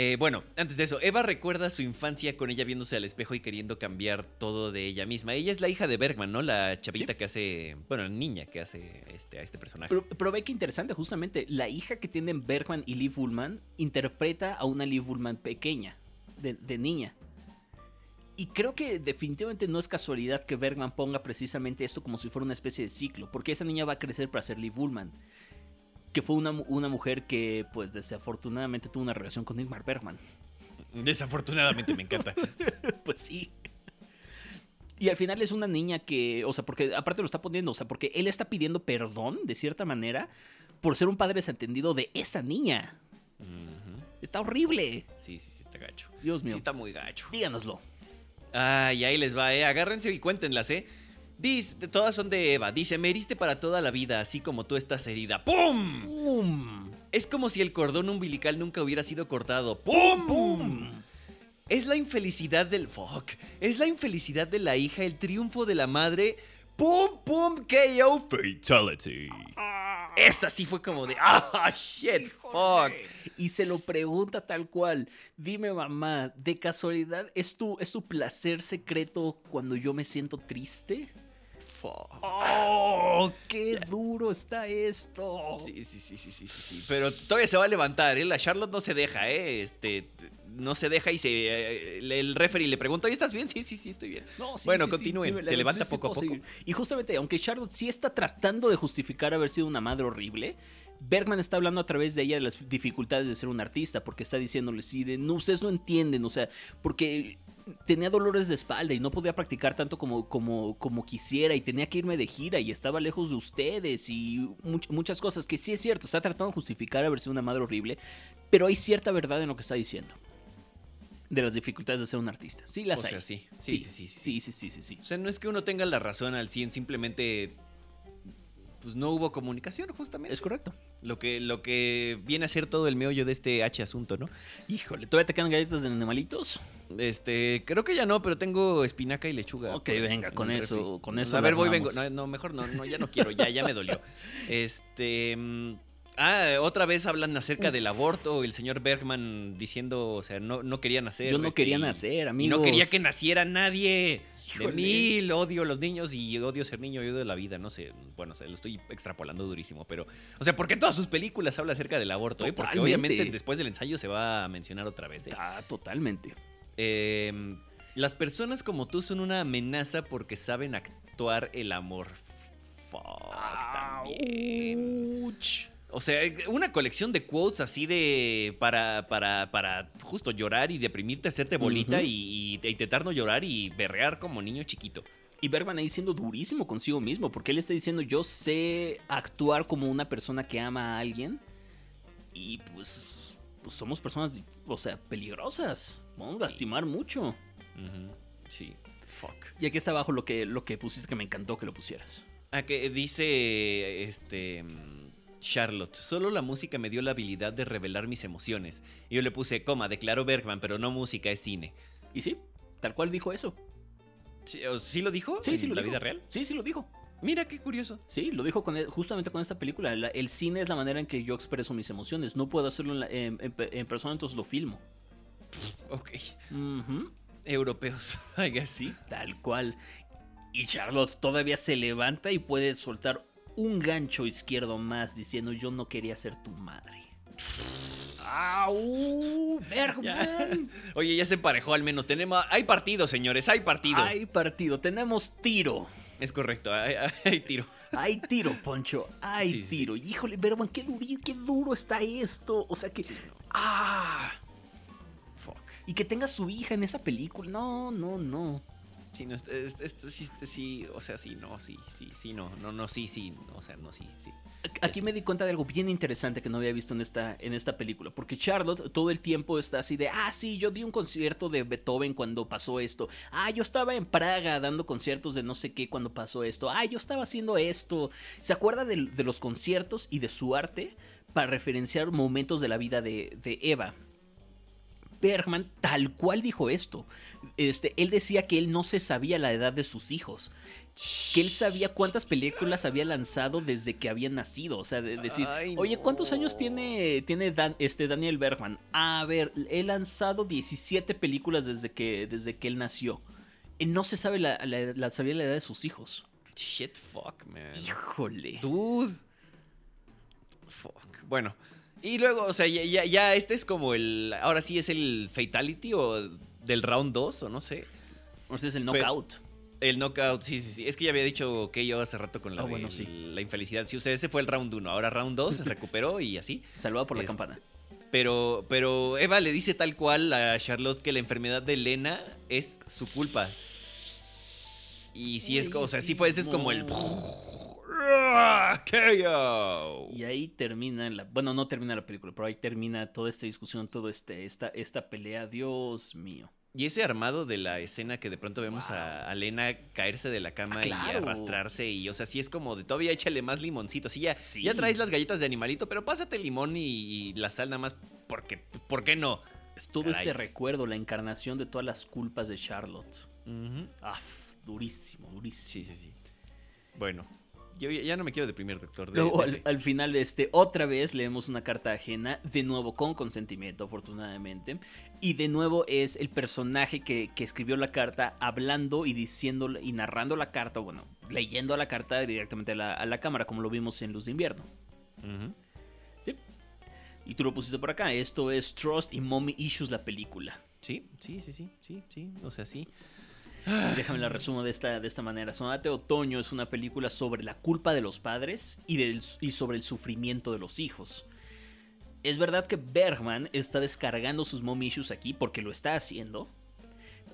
Eh, bueno, antes de eso, Eva recuerda su infancia con ella viéndose al espejo y queriendo cambiar todo de ella misma. Ella es la hija de Bergman, ¿no? La chavita Sí. que hace, bueno, la niña que hace este, a este personaje. Pero, pero ve que interesante, justamente, la hija que tienen Bergman y Liv Ullman interpreta a una Liv Ullman pequeña, de, de niña. Y creo que definitivamente no es casualidad que Bergman ponga precisamente esto como si fuera una especie de ciclo, porque esa niña va a crecer para ser Liv Ullman, que fue una, una mujer que, pues, desafortunadamente tuvo una relación con Ingmar Bergman. Desafortunadamente me encanta. pues sí. Y al final es una niña que, o sea, porque aparte lo está poniendo, o sea, porque él está pidiendo perdón, de cierta manera, por ser un padre desentendido de esa niña. Está horrible. Sí, sí, sí, está gacho. Dios Sí, mío. está muy gacho. Díganoslo. Ay, ahí les va, eh. Agárrense y cuéntenlas, eh. Dice, todas son de Eva. Dice, me heriste para toda la vida, así como tú estás herida. ¡Pum! ¡Pum! Es como si el cordón umbilical nunca hubiera sido cortado. ¡Pum! ¡Pum! Es la infelicidad del. Fuck. Es la infelicidad de la hija, el triunfo de la madre. ¡Pum, pum! KO Fatality. Esta sí fue como de. ¡Ah, shit! ¡Fuck! Y se lo pregunta tal cual. Dime, mamá, ¿de casualidad es tu, es tu placer secreto cuando yo me siento triste? Fuck. ¡Oh! ¡Qué duro está esto! Sí, sí, sí, sí, sí, sí, sí. Pero todavía se va a levantar, ¿eh? La Charlotte no se deja, ¿eh? Este. No se deja y se. eh, El referee le pregunta, ¿y estás bien? Sí, sí, sí, estoy bien. No, sí, Bueno, sí, continúen. Se levanta poco a poco. Y justamente, aunque Charlotte sí está tratando de justificar haber sido una madre horrible, Bergman está hablando a través de ella de las dificultades de ser un artista, porque está diciéndole, sí, de, no, ustedes no entienden, o sea, porque tenía dolores de espalda y no podía practicar tanto como, como, como quisiera y tenía que irme de gira y estaba lejos de ustedes y muchas cosas que sí es cierto, está tratando de justificar haber sido una madre horrible, pero hay cierta verdad en lo que está diciendo. De las dificultades de ser un artista. Sí, las o hay. Sea, sí. Sí, sí. Sí, sí, sí, sí, sí, O sea, no es que uno tenga la razón al 100, simplemente pues no hubo comunicación, justamente. Es correcto. Lo que, lo que viene a ser todo el meollo de este H asunto, ¿no? Híjole, ¿todavía te quedan galletas de animalitos? Este, creo que ya no, pero tengo espinaca y lechuga. Ok, por- venga, en con eso, refri. con eso A ver, voy, vengo. No, no, mejor no, no, ya no quiero, ya, ya me dolió. Este. Ah, otra vez hablan acerca del aborto, el señor Bergman diciendo, o sea, no, no quería nacer. Yo no este, quería y- nacer, Y amigos. no quería que naciera nadie. De mil, odio a los niños y odio ser niño y odio la vida, no sé. Bueno, o sea, lo estoy extrapolando durísimo, pero. O sea, porque en todas sus películas habla acerca del aborto, ¿eh? Porque obviamente después del ensayo se va a mencionar otra vez, ¿eh? Ah, totalmente. Eh, las personas como tú son una amenaza porque saben actuar el amor. Fuck, también. Ouch. O sea, una colección de quotes así de. para, para, para justo llorar y deprimirte, hacerte bolita Ujú. y, y intentar no llorar y berrear como niño chiquito. Y Bergman ahí siendo durísimo consigo mismo, porque él está diciendo, yo sé actuar como una persona que ama a alguien. Y pues, pues somos personas, o sea, peligrosas. Vamos a Sí. lastimar mucho. Sí. Fuck. Y aquí está abajo lo que, lo que pusiste que me encantó que lo pusieras. Ah, que dice este Charlotte, solo la música me dio la habilidad de revelar mis emociones. Y yo le puse, coma, declaró Bergman, pero no música, es cine. Y sí, tal cual dijo eso. ¿Sí, o- ¿sí lo dijo? Sí, sí lo la dijo. vida real? Sí, sí lo dijo. Mira qué curioso. Sí, lo dijo con, justamente con esta película. La- el cine es la manera en que yo expreso mis emociones. No puedo hacerlo en, la- en- en pe- en persona, entonces lo filmo. Ok. Ujú, Europeos, I guess. Sí, tal cual. Y Charlotte todavía se levanta y puede soltar un gancho izquierdo más diciendo yo no quería ser tu madre. ¡Au! ¡Bergman! Oye, ya se emparejó al menos. Tenemos, hay partido, señores, hay partido. Hay partido, tenemos tiro. Es correcto, hay, tiro. Hay tiro, Poncho. Hay Sí, sí, tiro. Híjole, Bergman, qué, duri- qué duro está esto. O sea que. Sí, no. ¡Ah! Fuck. Y que tenga su hija en esa película. No, no, no. Sí, no, esto, esto- sí, sí, o sea, sí, no, sí, sí, sí, no, no, no, sí, sí, o sea, no, sí, sí. Aquí me di cuenta de algo bien interesante que no había visto en esta, en esta película, porque Charlotte todo el tiempo está así de, ah, sí, yo di un concierto de Beethoven cuando pasó esto, ah, yo estaba en Praga dando conciertos de no sé qué cuando pasó esto, ah, yo estaba haciendo esto. Se acuerda de, de los conciertos y de su arte para referenciar momentos de la vida de, de Eva. Bergman tal cual dijo esto. Este, él decía que él no se sabía la edad de sus hijos. Que él sabía cuántas películas había lanzado desde que habían nacido. O sea, de decir, Ay, oye, ¿cuántos años tiene, tiene Dan- este Daniel Bergman? A ver, he lanzado 17 películas desde que, desde que él nació. Él no se sabe la, la- la- sabía la edad de sus hijos. Shit, fuck, man. Híjole. Dude. Fuck. Bueno. Y luego, o sea, ya, ya, ya este es como el. Ahora sí es el Fatality o del round 2, o no sé. Ese es el Pero- knockout. El knockout, sí, sí, sí. Es que ya había dicho que yo hace rato con la, de bueno, sí. la infelicidad. Sí, o sea, ese fue el round 1. Ahora round 2 se recuperó y así. Salvado por la Este, campana. Pero, pero Eva le dice tal cual a Charlotte que la enfermedad de Elena es su culpa. Y sí es, o sea, sí fue, ese es como el... KO. Y ahí termina la. Bueno, no termina la película, pero ahí termina toda esta discusión, toda este, esta, esta pelea. Dios mío. Y ese armado de la escena que de pronto vemos a, a Lena caerse de la cama Ah, claro. y arrastrarse y, o sea, sí es como de todavía échale más limoncito. Sí, ya, Sí. ya traes las galletas de animalito, pero pásate el limón y, y la sal nada más porque, ¿por qué no? Es todo Caray. este recuerdo, la encarnación de todas las culpas de Charlotte. Ah, durísimo, durísimo. Sí, sí, sí. Bueno, yo ya no me quiero deprimir, doctor. de- Luego, de al, final, este, otra vez leemos una carta ajena, de nuevo con consentimiento, afortunadamente. Y de nuevo es el personaje que, que escribió la carta hablando y diciendo y narrando la carta, bueno, leyendo la carta directamente a la, a la cámara, como lo vimos en Luz de Invierno. ¿Sí? Y tú lo pusiste por acá. Esto es Trust y Mommy Issues, la película. Sí, sí, sí, sí, sí, sí, o sea, sí. Déjame la resumo de esta, de esta manera. Sonate Otoño es una película sobre la culpa de los padres y, del- y sobre el sufrimiento de los hijos. Es verdad que Bergman está descargando sus mom issues aquí porque lo está haciendo,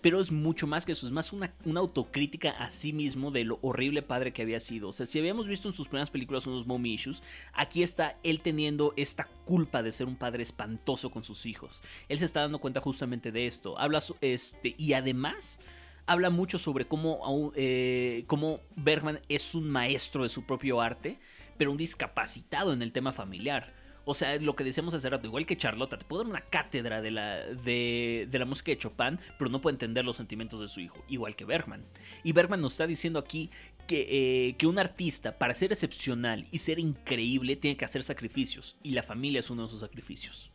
pero es mucho más que eso, es más una, una autocrítica a sí mismo de lo horrible padre que había sido. O sea, si habíamos visto en sus primeras películas unos mom issues, aquí está él teniendo esta culpa de ser un padre espantoso con sus hijos. Él se está dando cuenta justamente de esto. Habla, este, y además habla mucho sobre cómo, eh, cómo Bergman es un maestro de su propio arte, pero un discapacitado en el tema familiar. O sea, lo que decíamos hace rato, igual que Charlotta, te puede dar una cátedra de la, de, de la música de Chopin, pero no puede entender los sentimientos de su hijo, igual que Bergman. Y Bergman nos está diciendo aquí que, eh, que un artista, para ser excepcional y ser increíble, tiene que hacer sacrificios, y la familia es uno de esos sacrificios.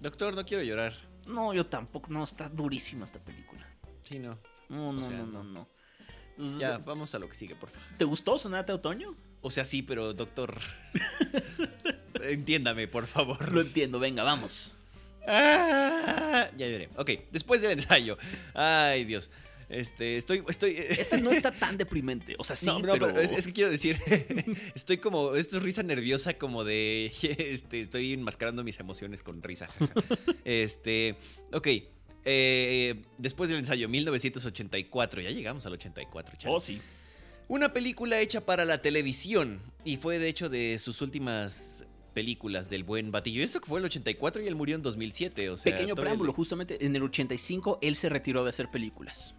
Doctor, no quiero llorar. No, yo tampoco, no, está durísima esta película. Sí, no. No, no, sea, no, no. no. Entonces, Ya, vamos a lo que sigue, por favor. ¿Te gustó Sonata de Otoño? O sea, sí, pero doctor. Entiéndame, por favor. Lo entiendo, venga, vamos. Ah, ya lloré. Ok, después del ensayo. Ay, Dios. Este, estoy. estoy Esta no está tan deprimente. O sea, sí, no, no, pero... pero es, es que quiero decir, estoy como, esto es risa nerviosa como de, este, estoy enmascarando mis emociones con risa. Este, ok, eh, después del ensayo, 1984, ya llegamos al 84, chale. Oh, sí. Una película hecha para la televisión y fue de hecho de sus últimas películas del buen Batillo. Esto que fue el 84 y él murió en 2007, o sea, Pequeño preámbulo, justamente en el 85 él se retiró de hacer películas.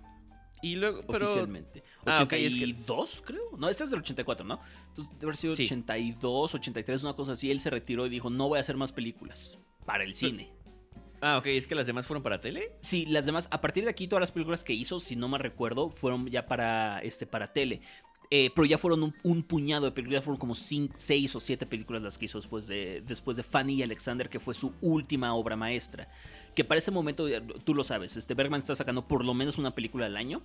Y luego, pero oficialmente. Ah, ok, es que- 82, creo. No, esta es del 84, ¿no? Entonces debe haber sido Sí. 82, 83, una cosa así. Él se retiró y dijo, no voy a hacer más películas para el cine. Ah, ok, es que las demás fueron para tele. Sí, las demás, a partir de aquí, todas las películas que hizo, si no me recuerdo, fueron ya para, este, para tele. Eh, pero ya fueron un, un puñado de películas, fueron como 6 o 7 películas las que hizo después de, después de Fanny y Alexander, que fue su última obra maestra. Que para ese momento, tú lo sabes, este Bergman está sacando por lo menos una película al año.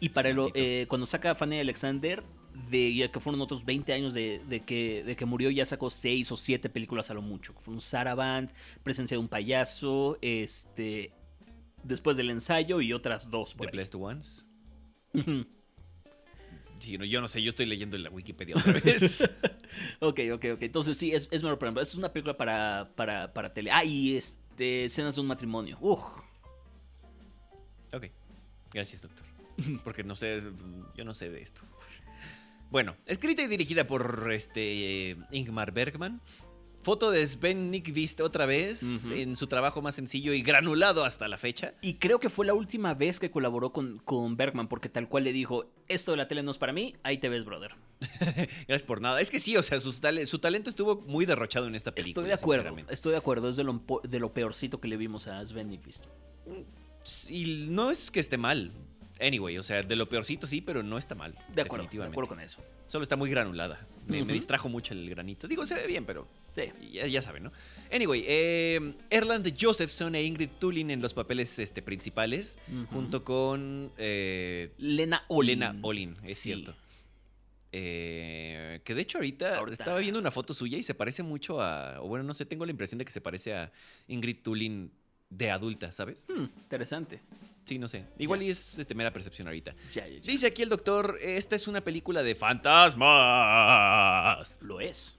Y para el- eh, cuando saca Fanny Alexander, de, ya que fueron otros 20 años de, de que, de que murió, ya sacó 6 o 7 películas a lo mucho. Fue un Saraband, Presencia de un payaso, este, después del ensayo y otras dos. The Por ahí. Blessed Ones. Sí, no, yo no sé, yo estoy leyendo en la Wikipedia otra vez. ok, ok, ok. Entonces sí, es, es mero preámbulo. Es una película para, para, para tele. Ah, y este, escenas de un matrimonio. Uf. ok. Gracias, doctor. Porque no sé, yo no sé de esto. Bueno, escrita y dirigida por este Ingmar Bergman. Foto de Sven Nykvist otra vez en su trabajo más sencillo y granulado hasta la fecha. Y creo que fue la última vez que colaboró con, con Bergman, porque tal cual le dijo, esto de la tele no es para mí, ahí te ves, brother. Gracias por nada. Es que sí, o sea, su talento estuvo muy derrochado en esta película. Estoy de acuerdo, estoy de acuerdo, es de lo, po- de lo peorcito que le vimos a Sven Nykvist. Y no es que esté mal. Anyway, o sea, de lo peorcito sí, pero no está mal. De acuerdo, de acuerdo con eso. Solo está muy granulada. Me, me distrajo mucho el granito. Digo, se ve bien, pero Sí. ya, ya saben, ¿no? Anyway, eh, Erland Josephson e Ingrid Tulin en los papeles este, principales, junto con eh, Lena Olin. Lena Olin, es Sí. cierto. Eh, que de hecho ahorita, Ahorita. estaba viendo una foto suya y se parece mucho a, o bueno, no sé, tengo la impresión de que se parece a Ingrid Tulin de adulta, ¿sabes? Hmm, interesante. Sí, no sé. Igual y es este, mera percepción ahorita. Dice aquí el doctor, esta es una película de fantasmas. Lo es.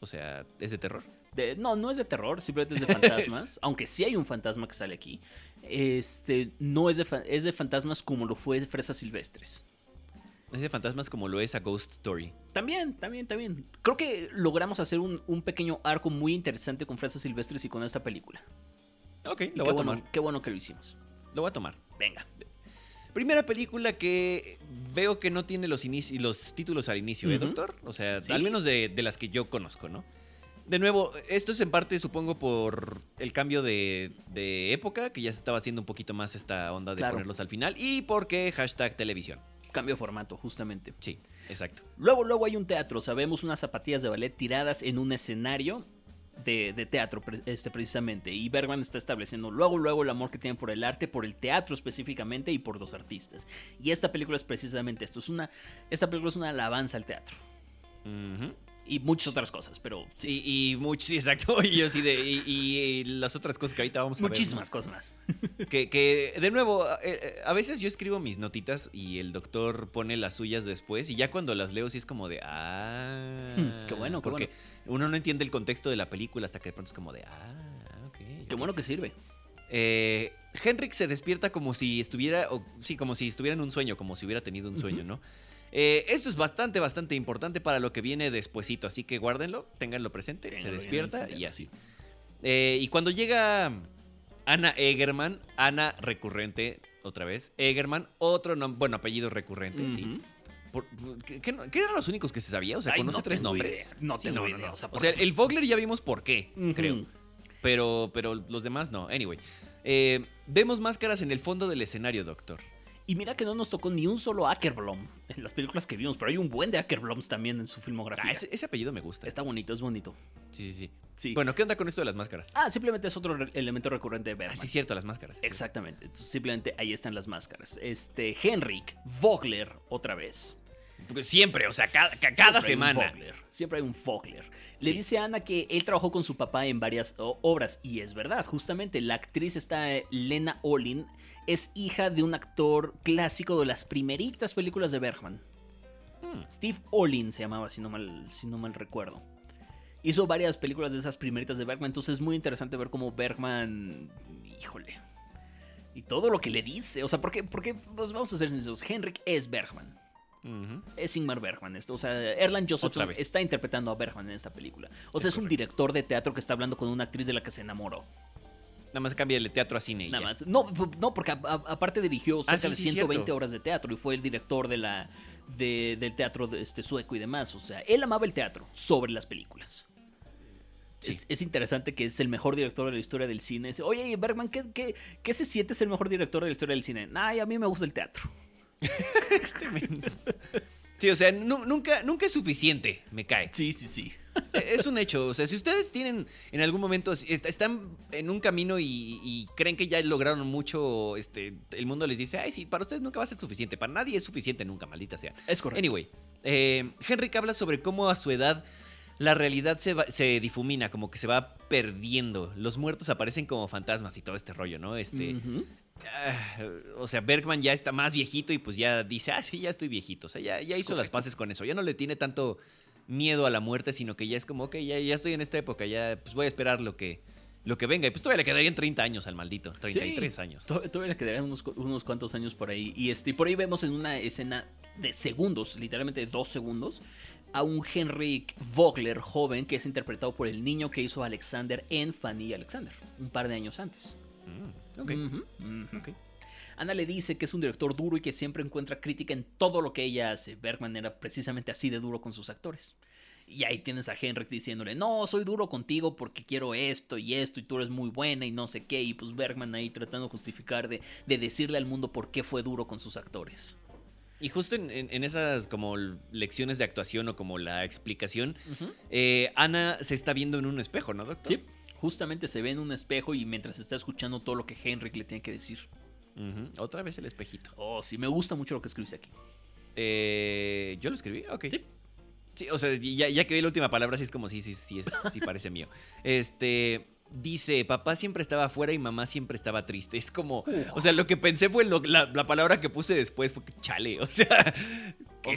O sea, ¿es de terror? De- no, no es de terror, simplemente es de fantasmas. aunque sí hay un fantasma que sale aquí. Este, no es de, es de fantasmas como lo fue Fresas Silvestres. Es de fantasmas como lo es a Ghost Story. También, también, también. Creo que logramos hacer un, un pequeño arco muy interesante con Fresas Silvestres y con esta película. Ok, Y lo voy a bueno, tomar. qué bueno que lo hicimos. Lo voy a tomar. Venga. Primera película que veo que no tiene los, títulos al inicio, ¿eh, doctor? O sea, Sí. al menos de, de las que yo conozco, ¿no? De nuevo, esto es en parte, supongo, por el cambio de, de época, que ya se estaba haciendo un poquito más esta onda de Claro. ponerlos al final, y porque hashtag televisión. Cambio de formato, justamente. Sí, exacto. Luego, luego hay un teatro. Sabemos unas zapatillas de ballet tiradas en un escenario de, teatro, este, precisamente. Y Bergman está estableciendo luego, luego el amor que tiene por el arte, por el teatro específicamente y por los artistas. Y esta película es precisamente esto. Es una, esta película es una alabanza al teatro. Y muchas otras cosas, pero sí, y mucho, sí, exacto. Y yo sí de. Y, y las otras cosas que ahorita vamos a ver, ¿no? muchísimas cosas más. Que, que, de nuevo, eh, eh, a veces yo escribo mis notitas y el doctor pone las suyas después y ya cuando las leo sí es como de, ah, Hmm, qué bueno, qué porque uno no entiende el contexto de la película hasta que de pronto es como de, ah, ok. Qué ok". bueno que sirve. Eh, Henrik se despierta como si estuviera, o, sí, como si estuviera en un sueño, como si hubiera tenido un sueño. ¿no? Eh, esto es bastante, bastante importante para lo que viene despuesito, así que guárdenlo, ténganlo presente, se despierta y así. sí. Eh, y cuando llega Ana Egerman, Ana recurrente, otra vez, Egerman, otro nombre, bueno, apellido recurrente, sí. Por- ¿qué, eran los únicos que se sabía? O sea, Ay, conoce no tres nombres. idea, no Sí, tengo no, idea, no, no. o sea, O por- sea, el Vogler ya vimos por qué, creo. Pero, pero los demás no. Anyway. Eh, vemos máscaras en el fondo del escenario, doctor. Y mira que no nos tocó ni un solo Ackerblom en las películas que vimos, pero hay un buen de Ackerbloms también en su filmografía. Ah, ese, ese apellido me gusta. Está bonito, es bonito. Sí, sí, sí. Sí. Bueno, ¿qué onda con esto de las máscaras? Ah, simplemente es otro re- elemento recurrente de Ah, Bergman. sí, cierto, las máscaras. Exactamente. Entonces, simplemente ahí están las máscaras. Este, Henrik Vogler, otra vez. Siempre, o sea, cada, cada semana. Vogler, siempre hay un Vogler. Le Sí. dice a Ana que él trabajó con su papá en varias obras. Y es verdad, justamente. La actriz está eh, Lena Olin. Es hija de un actor clásico de las primeritas películas de Bergman. Hmm. Steve Olin se llamaba, si no mal, si no mal recuerdo. Hizo varias películas de esas primeritas de Bergman, entonces es muy interesante ver cómo Bergman, híjole, y todo lo que le dice, o sea, porque, porque pues vamos a ser sinceros, Henrik es Bergman, es Ingmar Bergman, esto, o sea, Erland Josephson está interpretando a Bergman en esta película, o sea, Es es, un director de teatro que está hablando con una actriz de la que se enamoró, Nada más cambia el teatro a cine. nada ya. más, no, no porque a- a- aparte dirigió cerca Ah, sí, de sí, 120 cierto. horas de teatro y fue el director de la, de- del teatro de este, sueco y demás, o sea, él amaba el teatro sobre las películas. Sí. Es, es interesante que es el mejor director de la historia del cine. Oye, Bergman, ¿qué, qué, qué se siente ser el mejor director de la historia del cine? Ay, a mí me gusta el teatro. Este. Sí, o sea, nu- nunca, nunca es suficiente, me cae. Sí, sí, sí. Es un hecho. O sea, si ustedes tienen en algún momento, están en un camino y, y creen que ya lograron mucho, este, el mundo les dice, ay, sí, para ustedes nunca va a ser suficiente. Para nadie es suficiente nunca, maldita sea. Es correcto. Anyway, eh, Henrik habla sobre cómo a su edad la realidad se, va- se difumina, como que se va perdiendo. Los muertos aparecen como fantasmas y todo este rollo, ¿no? Este, ah, o sea, Bergman ya está más viejito y pues ya dice, ah, sí, ya estoy viejito. O sea, ya, ya hizo las paces con eso. Ya no le tiene tanto miedo a la muerte, sino que ya es como, ok, ya, ya estoy en esta época, ya pues voy a esperar lo que, lo que venga. Y pues todavía le quedarían 30 años al maldito, 33 años. Todavía le quedarían unos, unos, cuantos años por ahí. Y este, por ahí vemos en una escena de segundos, literalmente dos segundos, a un Henrik Vogler joven que es interpretado por el niño que hizo Alexander en Fanny Alexander, un par de años antes. Mm, ok. Ana le dice que es un director duro y que siempre encuentra crítica en todo lo que ella hace. Bergman era precisamente así de duro con sus actores. Y ahí tienes a Henrik diciéndole, no, soy duro contigo porque quiero esto y esto y tú eres muy buena y no sé qué. Y pues Bergman ahí tratando de justificar, de, decirle al mundo por qué fue duro con sus actores. Y justo en, esas como lecciones de actuación o como la explicación, eh, Ana se está viendo en un espejo, ¿no, doctor? Sí, justamente se ve en un espejo y mientras está escuchando todo lo que Henrik le tiene que decir. Otra vez el espejito. Oh, sí, me gusta mucho lo que escribiste aquí. Eh, ¿Yo lo escribí? Ok. Sí. Sí, o sea, ya, que vi la última palabra, sí es como sí, sí, sí, es, sí parece mío. Este. Dice, papá siempre estaba afuera y mamá siempre estaba triste. Es como, o sea, lo que pensé fue la, palabra que puse después fue chale, o sea, qué.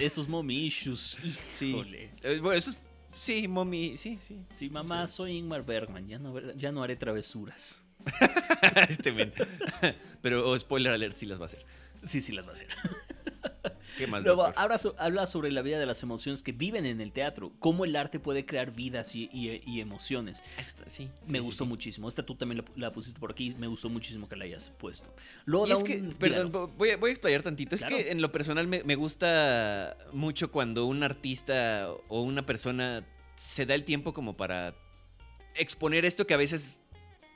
Esos mommy issues. Sí. Eh, bueno, eso sí, mommy, sí, sí. Sí, mamá, soy Ingmar Bergman, ya no, ya no haré travesuras. este men. Pero, oh, spoiler alert, sí las va a hacer. Sí, sí las va a hacer. ¿Qué más? Luego, habla, sobre la vida de las emociones que viven en el teatro, cómo el arte puede crear vidas y, emociones. sí, me gustó muchísimo. Esta tú también la, pusiste por aquí, me gustó muchísimo que la hayas puesto. Luego, es que, perdón, voy, a, explayar tantito. Es que en lo personal me, me gusta mucho cuando un artista o una persona se da el tiempo como para exponer esto que a veces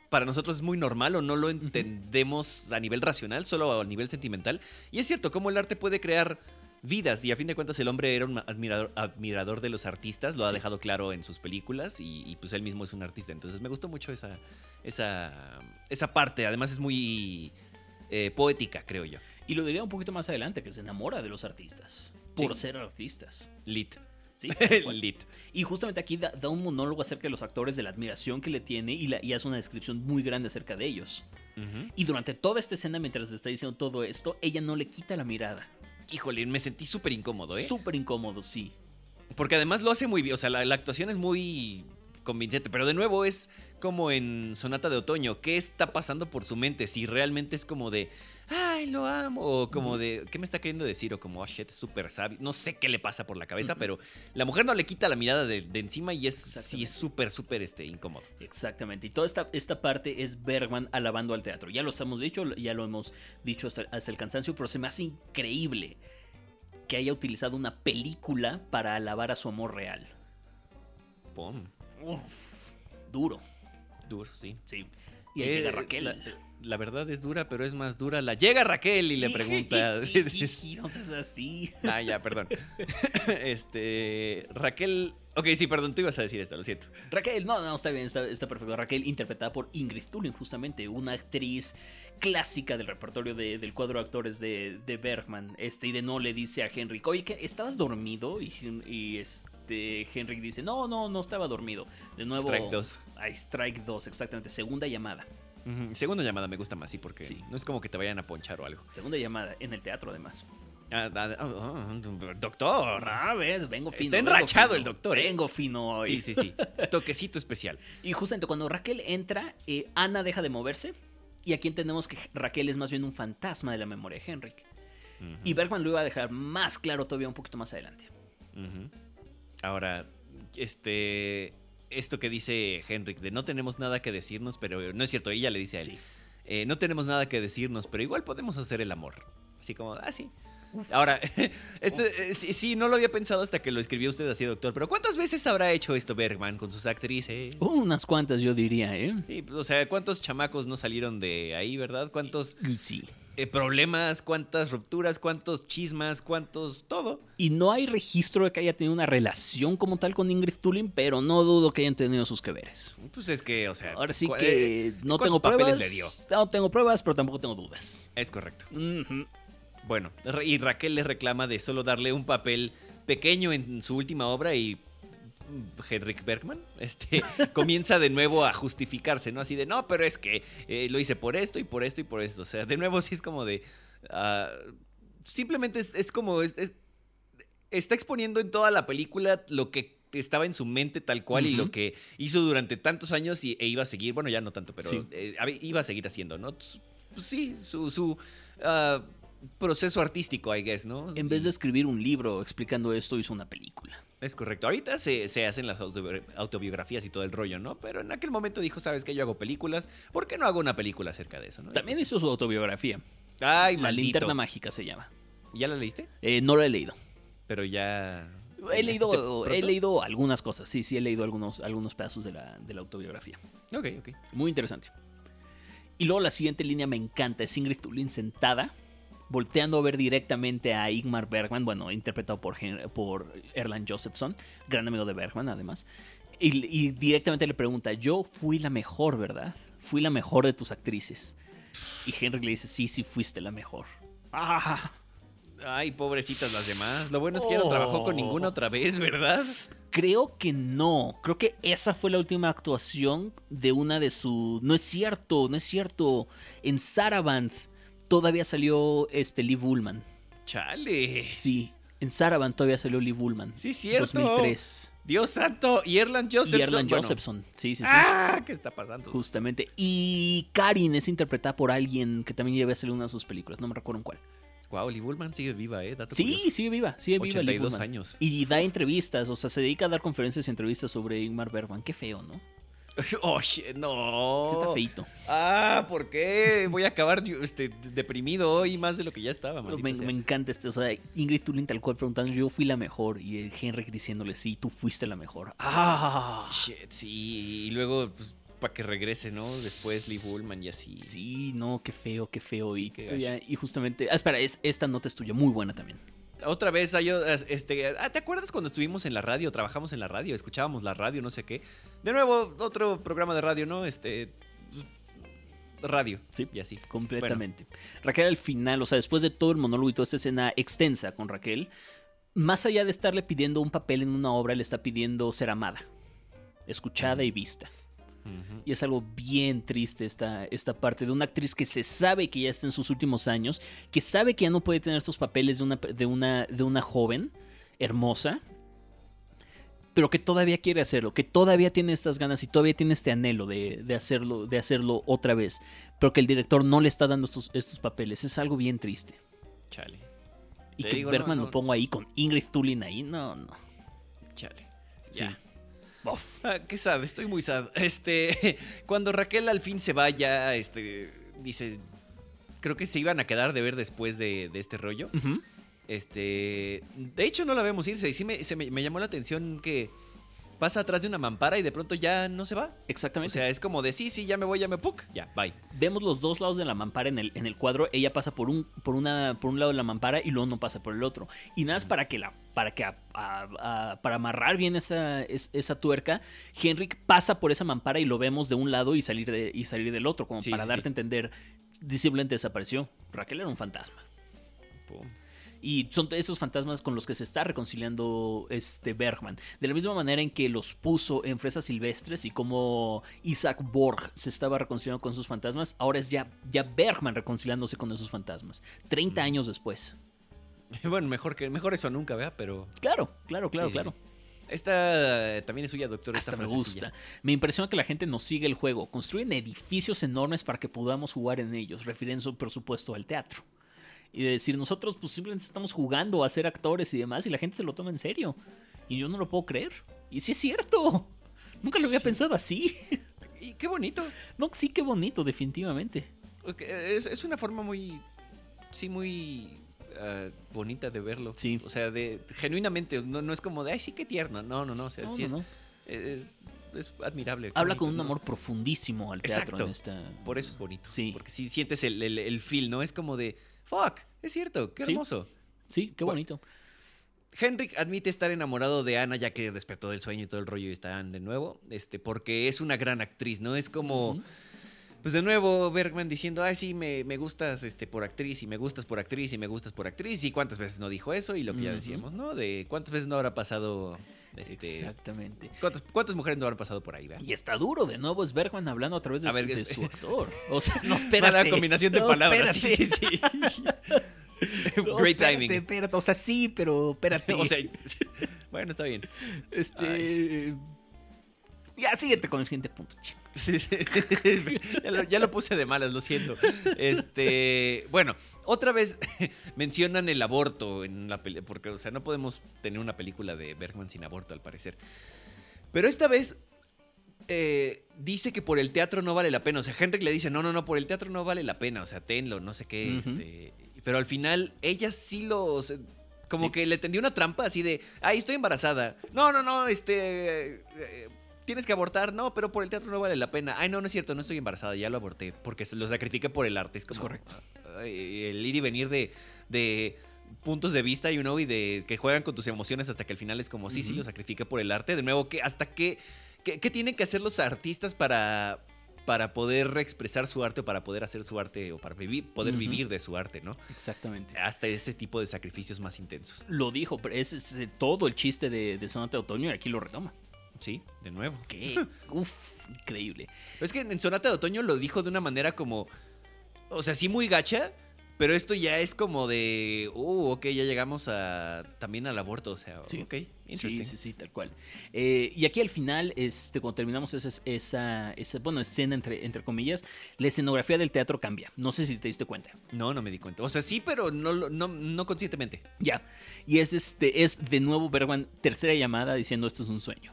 para nosotros es muy normal o no lo entendemos a nivel racional, solo a nivel sentimental. Y es cierto, cómo el arte puede crear vidas y a fin de cuentas el hombre era un admirador, admirador de los artistas, lo ha dejado claro en sus películas y, pues él mismo es un artista. Entonces me gustó mucho esa, esa, esa parte, además es muy eh, poética, creo yo. Y lo diría un poquito más adelante, que se enamora de los artistas, por ser artistas. Lit. Sí, Lit. Y justamente aquí da, un monólogo acerca de los actores, de la admiración que le tiene y, la, y hace una descripción muy grande acerca de ellos. Y durante toda esta escena, mientras está diciendo todo esto, ella no le quita la mirada. Híjole, me sentí súper incómodo, ¿eh? Súper incómodo, sí. Porque además lo hace muy bien, o sea, la, la actuación es muy convincente, pero de nuevo es como en Sonata de Otoño, ¿qué está pasando por su mente? Si realmente es como de ay, lo amo, o como de, ¿qué me está queriendo decir? O como, oh shit, súper sabio. No sé qué le pasa por la cabeza, pero la mujer no le quita la mirada de, encima y es sí es súper, súper este, incómodo. Exactamente. Y toda esta, esta parte es Bergman alabando al teatro. Ya lo estamos dicho, ya lo hemos dicho hasta, el cansancio, pero se me hace increíble que haya utilizado una película para alabar a su amor real. Pum. duro. Duro, sí. Sí. Y ahí llega Raquel la verdad es dura, pero es más dura la. Llega Raquel y le pregunta. no seas así. Ah, ya, perdón. este. Raquel. Ok, sí, perdón, tú ibas a decir esto, lo siento. Raquel, no, no, está bien, está, perfecto. Raquel, interpretada por Ingrid Tulin, justamente, una actriz clásica del repertorio del cuadro de actores de, Bergman. Este, y de no le dice a Henry, oye, ¿qué, ¿estabas dormido? Y, y este, Henry dice, no, no, no estaba dormido. De nuevo. Strike 2. Ay, Strike 2, exactamente. Segunda llamada. Segunda llamada me gusta más, sí, porque no es como que te vayan a ponchar o algo. Segunda llamada, en el teatro además. Ah, oh, oh, doctor. Ah, ves, vengo fino. Está enrachado el doctor. ¿eh? Vengo fino hoy. Sí, sí, sí. Toquecito especial. Y justamente cuando Raquel entra, eh, Ana deja de moverse. Y aquí entendemos que Raquel es más bien un fantasma de la memoria de Henrik. Y Bergman lo iba a dejar más claro todavía un poquito más adelante. Ahora, este esto que dice Henrik, de no tenemos nada que decirnos, pero no es cierto, ella le dice a él, eh, no tenemos nada que decirnos, pero igual podemos hacer el amor. Así como, ah, sí. Ahora, esto, eh, sí, no lo había pensado hasta que lo escribió usted así, doctor, pero ¿cuántas veces habrá hecho esto Bergman con sus actrices? unas cuantas, yo diría, ¿eh? Sí, pues, o sea, ¿cuántos chamacos no salieron de ahí, verdad? ¿Cuántos... Sí. Eh, problemas, cuántas rupturas, cuántos chismas, cuántos todo. Y no hay registro de que haya tenido una relación como tal con Ingrid Tulin, pero no dudo que hayan tenido sus que veres. Pues es que, o sea, ahora sí que no tengo pruebas. Le dio? No tengo pruebas, pero tampoco tengo dudas. Es correcto. Bueno, y Raquel le reclama de solo darle un papel pequeño en su última obra y Henrik Bergman, este, comienza de nuevo a justificarse, ¿no? Así de, no, pero es que eh, lo hice por esto y por esto y por esto. O sea, de nuevo sí es como de... Ah, simplemente es, como... está exponiendo en toda la película lo que estaba en su mente tal cual y lo que hizo durante tantos años y, e iba a seguir, bueno, ya no tanto, pero Sí. eh, iba a seguir haciendo, ¿no? Pues sí, su, su ah, proceso artístico, I guess, ¿no? En vez de escribir un libro explicando esto, hizo una película. Es correcto. Ahorita se, se hacen las autobi- autobiografías y todo el rollo, ¿no? Pero en aquel momento dijo, ¿sabes qué? Yo hago películas. ¿Por qué no hago una película acerca de eso? ¿no? También hizo su autobiografía. Ay, La maldito. linterna mágica se llama. ¿Ya la leíste? Eh, no la he leído. Pero ya... He leído, ¿Este he leído algunas cosas. Sí, sí, he leído algunos, algunos pedazos de la, de la autobiografía. Ok, ok. Muy interesante. Y luego la siguiente línea me encanta. Es Ingrid Tulin sentada, volteando a ver directamente a Igmar Bergman, bueno, interpretado por, por Erland Josephson, gran amigo de Bergman además. Y, y directamente le pregunta, yo fui la mejor, ¿verdad? Fui la mejor de tus actrices. Y Henry le dice, sí, sí, fuiste la mejor. ¡Ah! Ay, pobrecitas las demás. Lo bueno es que ya no trabajó con ninguna Oh. otra vez, ¿verdad? Creo que no. Creo que esa fue la última actuación de una de sus. No es cierto, no es cierto. En Saraband todavía salió este Lee Bullman. Chale. Sí, en Saraband todavía salió Lee Bullman. Sí, cierto. 2003. Dios santo. Y Erland Josephson. y Erland bueno. Josephson. Sí, sí, sí. Ah, ¿qué está pasando? Justamente. Y Karin es interpretada por alguien que también lleva a salir una de sus películas. No me recuerdo en cuál. Wow, Lee Bullman sigue viva, ¿eh? Dato Sí, curioso. sigue viva. Sigue viva Lee 82 Bullman. años. Y da entrevistas, o sea, se dedica a dar conferencias y entrevistas sobre Ingmar Bergman. Qué feo, ¿no? Oye, no. Sí está feito. Ah, ¿por qué? Voy a acabar este, deprimido hoy más de lo que ya estaba, Me, sea. me encanta este, o sea, Ingrid Tulin tal cual preguntando, yo fui la mejor, y el Henrik diciéndole, sí, tú fuiste la mejor. ¡Ah! Shit, sí. Y luego, pues, para que regrese, ¿no? Después Lee Bullman y así. Sí, no, qué feo, qué feo. Sí, y, qué y justamente, ah, espera, es- esta nota es tuya, muy buena también. Otra vez, este, ah, ¿te acuerdas cuando estuvimos en la radio? Trabajamos en la radio, escuchábamos la radio, no sé qué. De nuevo, otro programa de radio, ¿no? Este. Radio. Sí. Y así. Completamente. Raquel al final, o sea, después de todo el monólogo y toda esta escena extensa con Raquel, más allá de estarle pidiendo un papel en una obra, le está pidiendo ser amada, escuchada y vista. Y es algo bien triste esta, esta parte de una actriz que se sabe que ya está en sus últimos años, que sabe que ya no puede tener estos papeles de una, de una, de una joven hermosa, pero que todavía quiere hacerlo, que todavía tiene estas ganas y todavía tiene este anhelo de, de hacerlo, de hacerlo otra vez, pero que el director no le está dando estos, estos papeles. Es algo bien triste. Chale. Y Te que digo, Bergman no. lo pongo ahí con Ingrid Tulin ahí, no, no. Chale. Sí. Uf. Ah, qué sad, estoy muy sad. Este, cuando Raquel al fin se vaya, este, dice, creo que se iban a quedar de ver después de, de este rollo. Este, de hecho no la vemos irse y sí me, se me, me llamó la atención que pasa atrás de una mampara y de pronto ya no se va. O Exactamente. sea, es como de sí, sí, ya me voy, ya me puc, ya, bye. vemos los dos lados de la mampara en el, en el cuadro. Ella pasa por un, por, una, por un lado de la mampara y luego no pasa por el otro. Y nada es para que la. Para que a- a- a- para amarrar bien esa, es- esa tuerca, Henrik pasa por esa mampara y lo vemos de un lado y salir, de, y salir del otro, como Sí, para sí, darte sí. a entender. Simplemente desapareció. Raquel era un fantasma. Pum. Y son esos fantasmas con los que se está reconciliando este Bergman. De la misma manera en que los puso en Fresas Silvestres y como Isaac Borg se estaba reconciliando con sus fantasmas, ahora es ya, ya Bergman reconciliándose con esos fantasmas. 30 años después. Bueno, mejor que mejor eso nunca, ¿verdad? Pero Claro, claro, claro, Sí, sí, claro. esta también es suya, doctor. Hasta esta me gusta. Me impresiona que la gente nos sigue el juego. Construyen edificios enormes para que podamos jugar en ellos, refiriendo por supuesto al teatro. Y de decir, nosotros pues simplemente estamos jugando a ser actores y demás, y la gente se lo toma en serio. Y yo no lo puedo creer. Y sí es cierto. Nunca lo había Sí. pensado así. Y qué bonito. No, sí, qué bonito, definitivamente. Es, es una forma muy. Sí, muy. ah, bonita de verlo. Sí. O sea, de genuinamente, no, no es como de, ay, sí, qué tierno. No, no, no. O sea, No, sí no, es, no. eh, es admirable. Habla bonito, con un ¿no? amor profundísimo al teatro Exacto. en esta. Por eso es bonito. Sí. Porque si sientes el, el, el feel, ¿no? Es como de, fuck, es cierto, qué hermoso. Sí, qué Bueno, bonito. Henrik admite estar enamorado de Ana ya que despertó del sueño y todo el rollo y están de nuevo, este, porque es una gran actriz, ¿no? Es como. Pues de nuevo Bergman diciendo, ay sí, me, me gustas este, por actriz y me gustas por actriz y me gustas por actriz y cuántas veces no dijo eso y lo que ya decíamos, ¿no? De cuántas veces no habrá pasado, este, Exactamente. ¿cuántas, cuántas mujeres no habrán pasado por ahí, ¿verdad? Y está duro, de nuevo es Bergman hablando a través de, A su, ver, de su actor. O sea, no, espérate. Mala combinación de No, palabras, espérate. sí, sí, sí. No, Great espérate, timing. espérate. O sea, sí, pero espérate. O sea, Bueno, está bien. Este. Ya, síguete con el siguiente punto, chico. Sí, sí. Ya, lo, ya lo puse de malas, lo siento. Este, bueno, otra vez mencionan el aborto en la película, porque, o sea, no podemos tener una película de Bergman sin aborto, al parecer. Pero esta vez eh, dice que por el teatro no vale la pena. O sea, Henrik le dice, no, no, no, por el teatro no vale la pena. O sea, tenlo, no sé qué. Este, pero al final, ella sí lo... se- Como Sí. que le tendió una trampa así de, ay, estoy embarazada. No, no, no, este... eh, Tienes que abortar, no, pero por el teatro no vale la pena. Ay, no, no es cierto, no estoy embarazada, ya lo aborté, porque lo sacrifiqué por el arte. Es como correcto. ay, el ir y venir de, de puntos de vista, you know, y de que juegan con tus emociones hasta que al final es como, sí, sí, lo sacrifiqué por el arte. De nuevo, que hasta qué, qué, qué tienen que hacer los artistas para, para poder expresar su arte o para poder hacer su arte o para vivir, poder vivir de su arte, ¿no? Exactamente. Hasta ese tipo de sacrificios más intensos. Lo dijo, pero ese es eh, todo el chiste de, de Sonata de Otoño y aquí lo retoma. Sí, de nuevo. ¿Qué? Uf, increíble. Es que en Sonata de Otoño lo dijo de una manera como. O sea, sí muy gacha. Pero esto ya es como de. Uh, ok, ya llegamos a. También al aborto. O sea, Sí. ok. Interesting. sí, sí, tal cual. Eh, y aquí al final, este, cuando terminamos esa, esa, esa, bueno, escena entre, entre comillas, la escenografía del teatro cambia. No sé si te diste cuenta. No, no me di cuenta. O sea, sí, pero no, no, no conscientemente. Ya. Y es este, es de nuevo Bergman, tercera llamada diciendo esto es un sueño.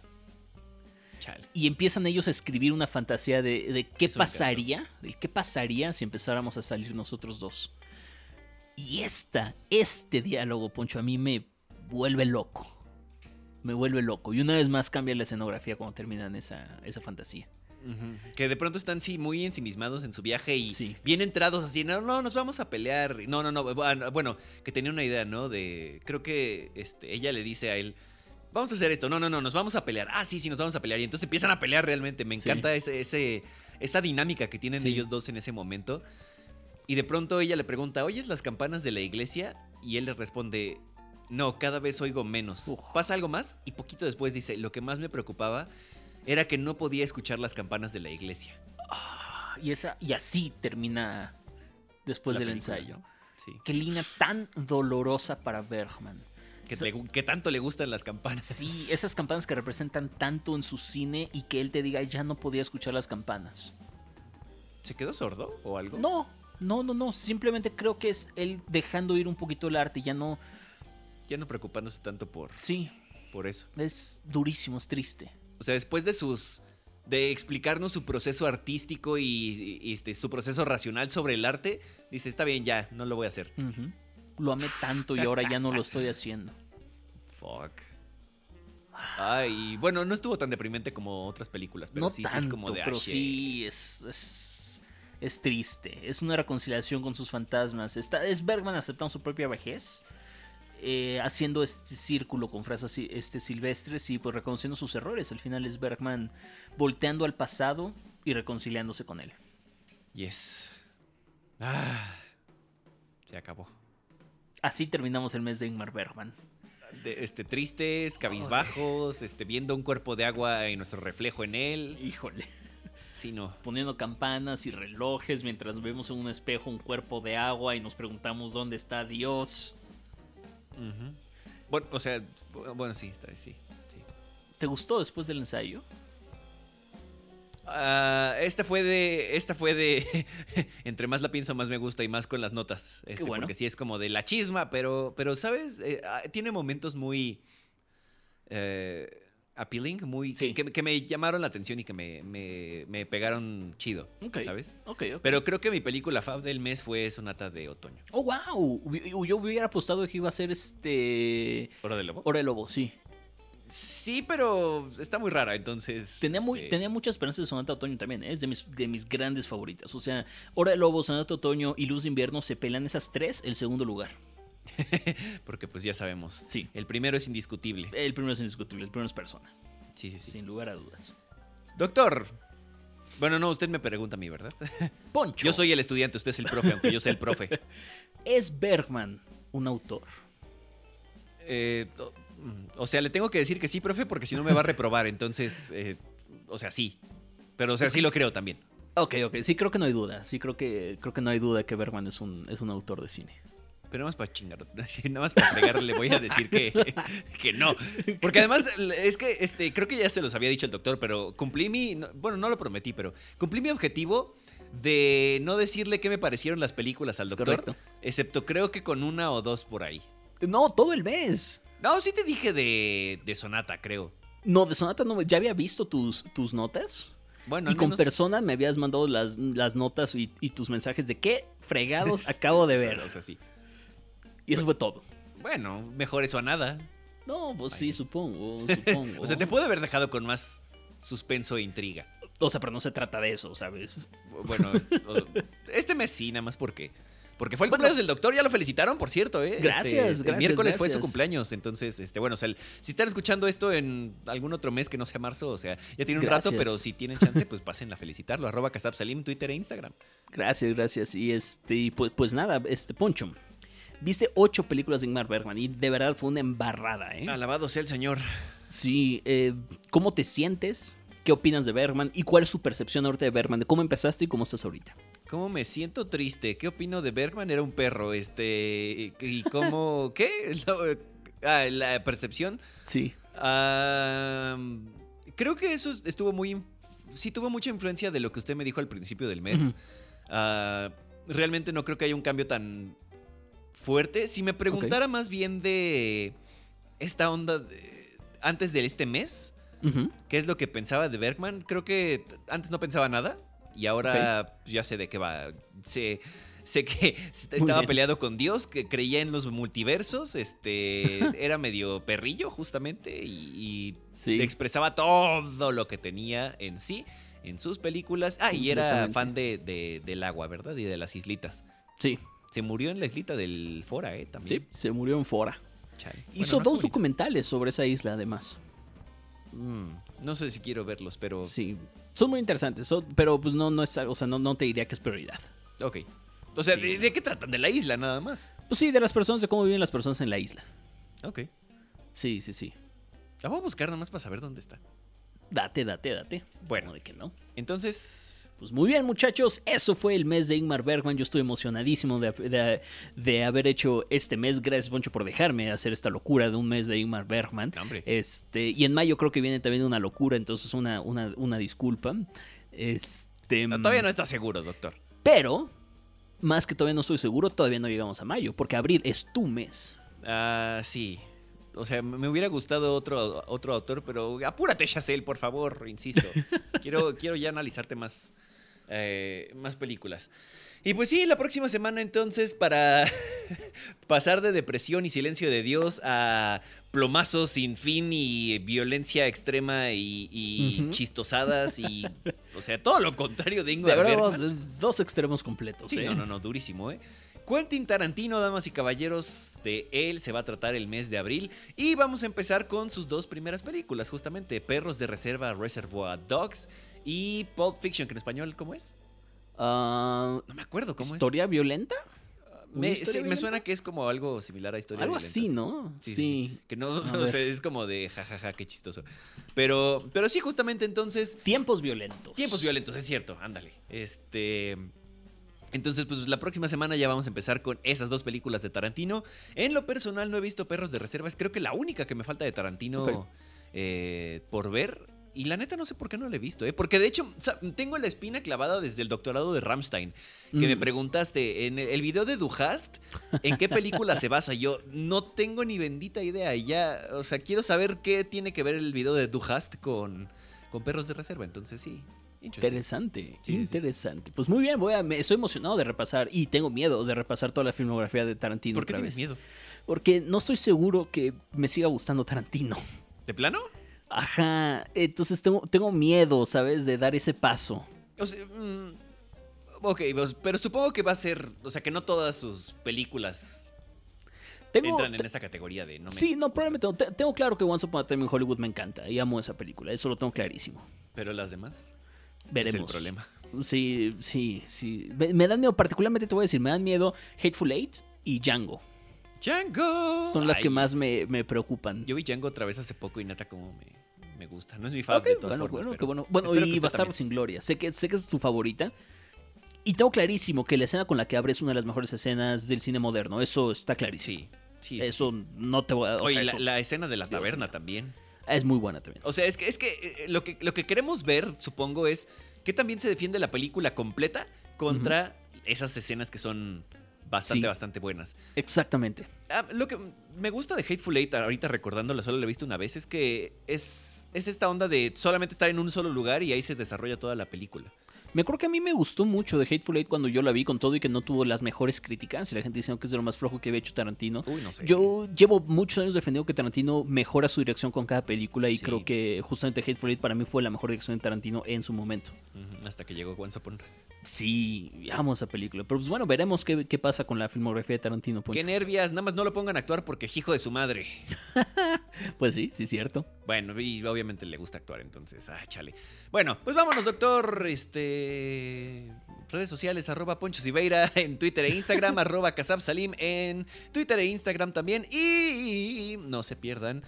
Chale. Y empiezan ellos a escribir una fantasía de, de qué Eso pasaría, de qué pasaría si empezáramos a salir nosotros dos. Y esta, este diálogo, Poncho, a mí me vuelve loco. Me vuelve loco. Y una vez más cambia la escenografía cuando terminan esa, esa fantasía. Que de pronto están, sí, muy ensimismados en su viaje y Sí. bien entrados así. No, no, nos vamos a pelear. No, no, no. Bueno, que tenía una idea, ¿no? De. Creo que este, ella le dice a él. Vamos a hacer esto. No, no, no, nos vamos a pelear. Ah, sí, sí, nos vamos a pelear. Y entonces empiezan a pelear realmente. Me Sí. encanta ese, ese, esa dinámica que tienen Sí. ellos dos en ese momento. Y de pronto ella le pregunta, ¿oyes las campanas de la iglesia? Y él le responde, no, cada vez oigo menos. Uf. ¿Pasa algo más? Y poquito después dice, lo que más me preocupaba era que no podía escuchar las campanas de la iglesia. Ah, Y, esa, y así termina después La del película, ensayo. Qué línea tan dolorosa para Bergman. Que, le gu- que tanto le gustan las campanas. Sí, esas campanas que representan tanto en su cine y que él te diga ya no podía escuchar las campanas. ¿Se quedó sordo o algo? No, no, no, no. Simplemente creo que es él dejando ir un poquito el arte. Ya no. Ya no preocupándose tanto por, Sí, por eso. es durísimo, es triste. O sea, después de sus. de explicarnos su proceso artístico y, y, este, su proceso racional sobre el arte, dice, está bien, ya, no lo voy a hacer. Lo amé tanto y ahora ya no lo estoy haciendo. Fuck. Ay, bueno, no estuvo tan deprimente como otras películas, pero no sí, tanto, sí es como de. pero ah, sí es, es, es triste. Es una reconciliación con sus fantasmas. Está, es Bergman aceptando su propia vejez. eh, haciendo este círculo con frases este, silvestres y pues reconociendo sus errores. Al final es Bergman volteando al pasado y reconciliándose con él. Yes. Ah, se acabó. Así terminamos el mes de Ingmar Bergman. De- este, tristes, cabizbajos, este, viendo un cuerpo de agua y nuestro reflejo en él. Híjole. Sí, no. Poniendo campanas y relojes mientras vemos en un espejo un cuerpo de agua y nos preguntamos dónde está Dios. Bueno, o sea, bu- bueno, sí, está, sí, sí. ¿Te gustó después del ensayo? Ah, esta fue de. Esta fue de. entre más la pienso, más me gusta y más con las notas. Este, bueno. Porque sí es como de la chisma, pero. Pero, ¿sabes? Eh, ah, tiene momentos muy. eh, appealing, muy. Sí. Que, que me llamaron la atención y que me, me, me pegaron chido. ¿Sabes? Pero creo que mi película fab del mes fue Sonata de Otoño. Oh, wow. Yo hubiera apostado que iba a ser este. ¿Hora de Lobo? Hora de Lobo, sí. Sí, pero está muy rara, entonces. Tenía, muy, este, tenía muchas esperanzas de Sonata Otoño también. ¿eh? Es de mis, de mis grandes favoritas. O sea, Hora de Lobo, Sonata Otoño y Luz de Invierno se pelean esas tres el segundo lugar. Porque pues ya sabemos. Sí. El primero es indiscutible. El primero es indiscutible, el primero es persona. Sí, sí, sí. Sin lugar a dudas. Doctor. Bueno, no, usted me pregunta a mí, ¿verdad? Poncho. Yo soy el estudiante, usted es el profe, aunque yo sea el profe. ¿Es Bergman un autor? Eh, o- mm, o sea, le tengo que decir que sí, profe, porque si no me va a reprobar. Entonces, eh, o sea, sí. Pero, o sea, sí lo creo también. Ok, ok. Sí, creo que no hay duda. Sí, creo que, creo que no hay duda que Bergman es un, es un autor de cine. Pero nada más para chingar, nada más para fregarle le voy a decir que, que no. Porque además, es que este, creo que ya se los había dicho el doctor, pero cumplí mi. no- bueno, no lo prometí, pero cumplí mi objetivo de no decirle qué me parecieron las películas al doctor. correcto. Excepto creo que con una o dos por ahí. No, todo el mes. No, sí te dije de, de Sonata, creo. No, de Sonata no, ya había visto tus, tus notas. Bueno, y con menos- persona me habías mandado las, las notas y, y tus mensajes de qué fregados acabo de ver. o sea, sí. Y eso fue todo. Bueno, mejor eso a nada. No, pues sí, supongo, supongo. O sea, te puede haber dejado con más suspenso e intriga. O sea, pero no se trata de eso, ¿sabes? Bueno, es- o- este mes sí, nada más porque. Porque fue el Bueno. cumpleaños del doctor, ya lo felicitaron, por cierto, ¿eh? Gracias, Este, El gracias, miércoles fue su cumpleaños, entonces, este, bueno, o sea, el- si están escuchando esto en algún otro mes que no sea marzo, o sea, ya tiene un rato, pero si tienen chance, pues pasen a felicitarlo. Arroba Salim, Twitter e Instagram. Gracias, gracias. Y este, pues, pues nada, este Poncho. Viste ocho películas de Ingmar Bergman y de verdad fue una embarrada, ¿eh? Alabado sea el señor. Sí, eh, ¿cómo te sientes? ¿Qué opinas de Bergman? ¿Y cuál es tu percepción ahorita de Bergman? ¿De cómo empezaste y cómo estás ahorita? ¿Cómo me siento triste? ¿Qué opino de Bergman? Era un perro, este. ¿Y cómo. ¿Qué? Ah, la percepción. Sí. Ah, creo que eso estuvo muy. Sí, tuvo mucha influencia de lo que usted me dijo al principio del mes. Ah, realmente no creo que haya un cambio tan fuerte. Si me preguntara más bien de esta onda de- antes de este mes. ¿qué es lo que pensaba de Bergman? Creo que antes no pensaba nada y ahora pues, ya sé de qué va. Sé, sé que est- estaba peleado con Dios, que creía en los multiversos, este era medio perrillo justamente y, y Sí. expresaba todo lo que tenía en sí, en sus películas. Ah, y era fan de, de- del agua, ¿verdad? Y de las islitas. Sí, Se murió en la islita del Fora, ¿eh? sí, También. se murió en Fora. Chale. Hizo Bueno, no dos documentales sobre esa isla, además. Mm, no sé si quiero verlos, pero... Sí, son muy interesantes, son- pero pues no, no es, o sea, no, no te diría que es prioridad. Ok. O sea, Sí. ¿de, de qué tratan? De la isla nada más. Pues sí, de las personas, de cómo viven las personas en la isla. Ok. Sí, sí, sí. La voy a buscar nada más para saber dónde está. Date, date, date. Bueno. ¿Cómo de que no? Entonces, Pues muy bien, muchachos. Eso fue el mes de Ingmar Bergman. Yo estoy emocionadísimo de, de- de haber hecho este mes. Gracias, Poncho, por dejarme hacer esta locura de un mes de Ingmar Bergman. hombre. Este, y en mayo creo que viene también una locura, entonces una, una, una disculpa. Este, No, todavía no está seguro, doctor. Pero, más que todavía no estoy seguro, todavía no llegamos a mayo, porque abril es tu mes. Ah, sí. O sea, me hubiera gustado otro, otro autor, pero apúrate, Chazelle, por favor, insisto. quiero, quiero ya analizarte más, eh, más películas. Y pues sí, la próxima semana entonces para pasar de depresión y silencio de Dios a plomazos sin fin y violencia extrema y, chistosadas y, o sea, todo lo contrario de Ingmar Bergman. dos, dos extremos completos. Sí, ¿eh? no, no, no, durísimo, ¿eh? Quentin Tarantino, damas y caballeros, de él se va a tratar el mes de abril y vamos a empezar con sus dos primeras películas, justamente Perros de Reserva, Reservoir Dogs y Pulp Fiction, que en español, ¿cómo es? Ah, No me acuerdo cómo ¿Historia violenta? es. Me, ¿Una sí, historia me violenta? suena que es como algo similar a Historia Algo Violentas. así, ¿no? Sí, sí, sí. Que no, sea, es como de jajaja, qué chistoso. Pero, pero sí, justamente entonces Tiempos violentos. Tiempos violentos, es cierto, ándale. Este. Entonces, pues la próxima semana ya vamos a empezar con esas dos películas de Tarantino. En lo personal no he visto Perros de Reservas, creo que la única que me falta de Tarantino eh, por ver. Y la neta no sé por qué no la he visto, ¿eh? Porque de hecho tengo la espina clavada desde el doctorado de Rammstein. Que me Mm. preguntaste, en el, video de Duhast, ¿en qué película se basa? Yo no tengo ni bendita idea. Y ya, o sea, quiero saber qué tiene que ver el video de Duhast con, con Perros de Reserva. Entonces sí. Interesante, Sí, sí, sí. interesante. Pues muy bien, voy a, me, estoy emocionado de repasar y tengo miedo de repasar toda la filmografía de Tarantino ¿Por qué otra tienes vez. miedo? Porque no estoy seguro que me siga gustando Tarantino. ¿De plano? Ajá, entonces tengo, tengo miedo, ¿sabes? De dar ese paso. O sea, mm, ok, pues, pero supongo que va a ser, o sea, que no todas sus películas Tengo, entran en esa categoría de no me sí, no, gusta. probablemente. no. Te- Tengo claro que Once Upon a Time in Hollywood me encanta y amo esa película, eso lo tengo clarísimo. Pero las demás Veremos. es el problema. Sí, sí, sí. Me, me dan miedo, particularmente te voy a decir, me dan miedo Hateful Eight y Django. Django. Son las Ay, que más me, me preocupan. Yo vi Django otra vez hace poco y neta como me, me gusta. No es mi Ok, favorito de todas bueno, formas, bueno, pero qué bueno. Bueno, y Bastardo sin Gloria. Sé que, sé que es tu favorita. Y tengo clarísimo que la escena con la que abre es una de las mejores escenas del cine moderno. Eso está clarísimo. Sí, sí. sí, Eso no te voy a. Oye, sea, la, eso la escena de la taberna también. es muy buena también. O sea, es que, es que eh, lo que lo que queremos ver, supongo, es que también se defiende la película completa contra esas escenas que son bastante, Sí. bastante buenas. Exactamente. Ah, lo que me gusta de Hateful Eight, ahorita recordándola, solo la he visto una vez, es que es, es esta onda de solamente estar en un solo lugar y ahí se desarrolla toda la película. Me acuerdo que a mí me gustó mucho de Hateful Eight cuando yo la vi con todo y que no tuvo las mejores críticas. Y la gente diciendo que es de lo más flojo que había hecho Tarantino. Uy, no sé. Yo llevo muchos años defendiendo que Tarantino mejora su dirección con cada película y Sí. creo que justamente Hateful Eight para mí fue la mejor dirección de Tarantino en su momento. Hasta que llegó Once Upon Sí, amo esa película. Pero pues bueno, veremos qué, qué pasa con la filmografía de Tarantino. Poncho. Qué nervias, nada más no lo pongan a actuar porque es hijo de su madre. Pues sí, sí, cierto. Bueno, y obviamente le gusta actuar, entonces, ah, chale. Bueno, pues vámonos, doctor. Este. Redes sociales, arroba Poncho Siveira en Twitter e Instagram, arroba Kasab Salim en Twitter e Instagram también. Y no se pierdan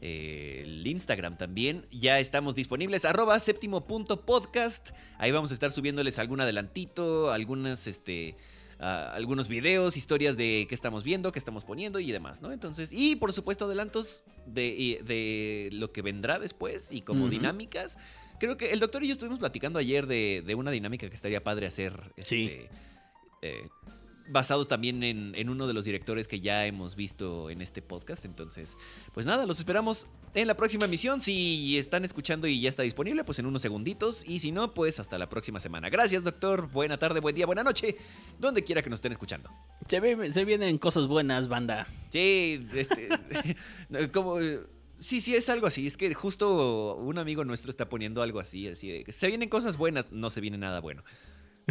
eh, el Instagram también. Ya estamos disponibles, arroba séptimo punto podcast. Ahí vamos a estar subiéndoles algún adelantito, algunas, este. ah, algunos videos, historias de qué estamos viendo, qué estamos poniendo y demás, ¿no? Entonces, y por supuesto adelantos de, de lo que vendrá después y como dinámicas. Creo que el doctor y yo estuvimos platicando ayer de, de una dinámica que estaría padre hacer. Sí. este, eh, basados también en, en uno de los directores que ya hemos visto en este podcast. Entonces, pues nada, los esperamos en la próxima emisión. Si están escuchando y ya está disponible, pues en unos segunditos. Y si no, pues hasta la próxima semana. Gracias, doctor. Buena tarde, buen día, buena noche. Donde quiera que nos estén escuchando. Se, ve- se vienen cosas buenas, banda. Sí, este. como. Sí, sí, es algo así. Es que justo un amigo nuestro está poniendo algo así, así de que se vienen cosas buenas, no se viene nada bueno.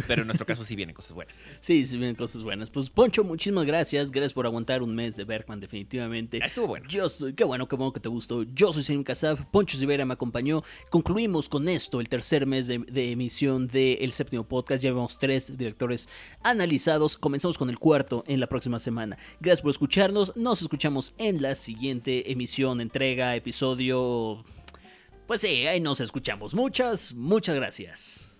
Pero en nuestro caso sí vienen cosas buenas. Sí, se vienen cosas buenas. Pues Poncho, muchísimas gracias. Gracias por aguantar un mes de Bergman, definitivamente. Estuvo bueno. Yo soy, qué bueno, qué bueno que te gustó. Yo soy Selim Casab, Poncho Rivera me acompañó. Concluimos con esto el tercer mes de, de emisión del séptimo podcast. Ya vemos tres directores analizados. Comenzamos con el cuarto en la próxima semana. Gracias por escucharnos. Nos escuchamos en la siguiente emisión, entrega, episodio. Pues sí, ahí nos escuchamos. Muchas, muchas gracias.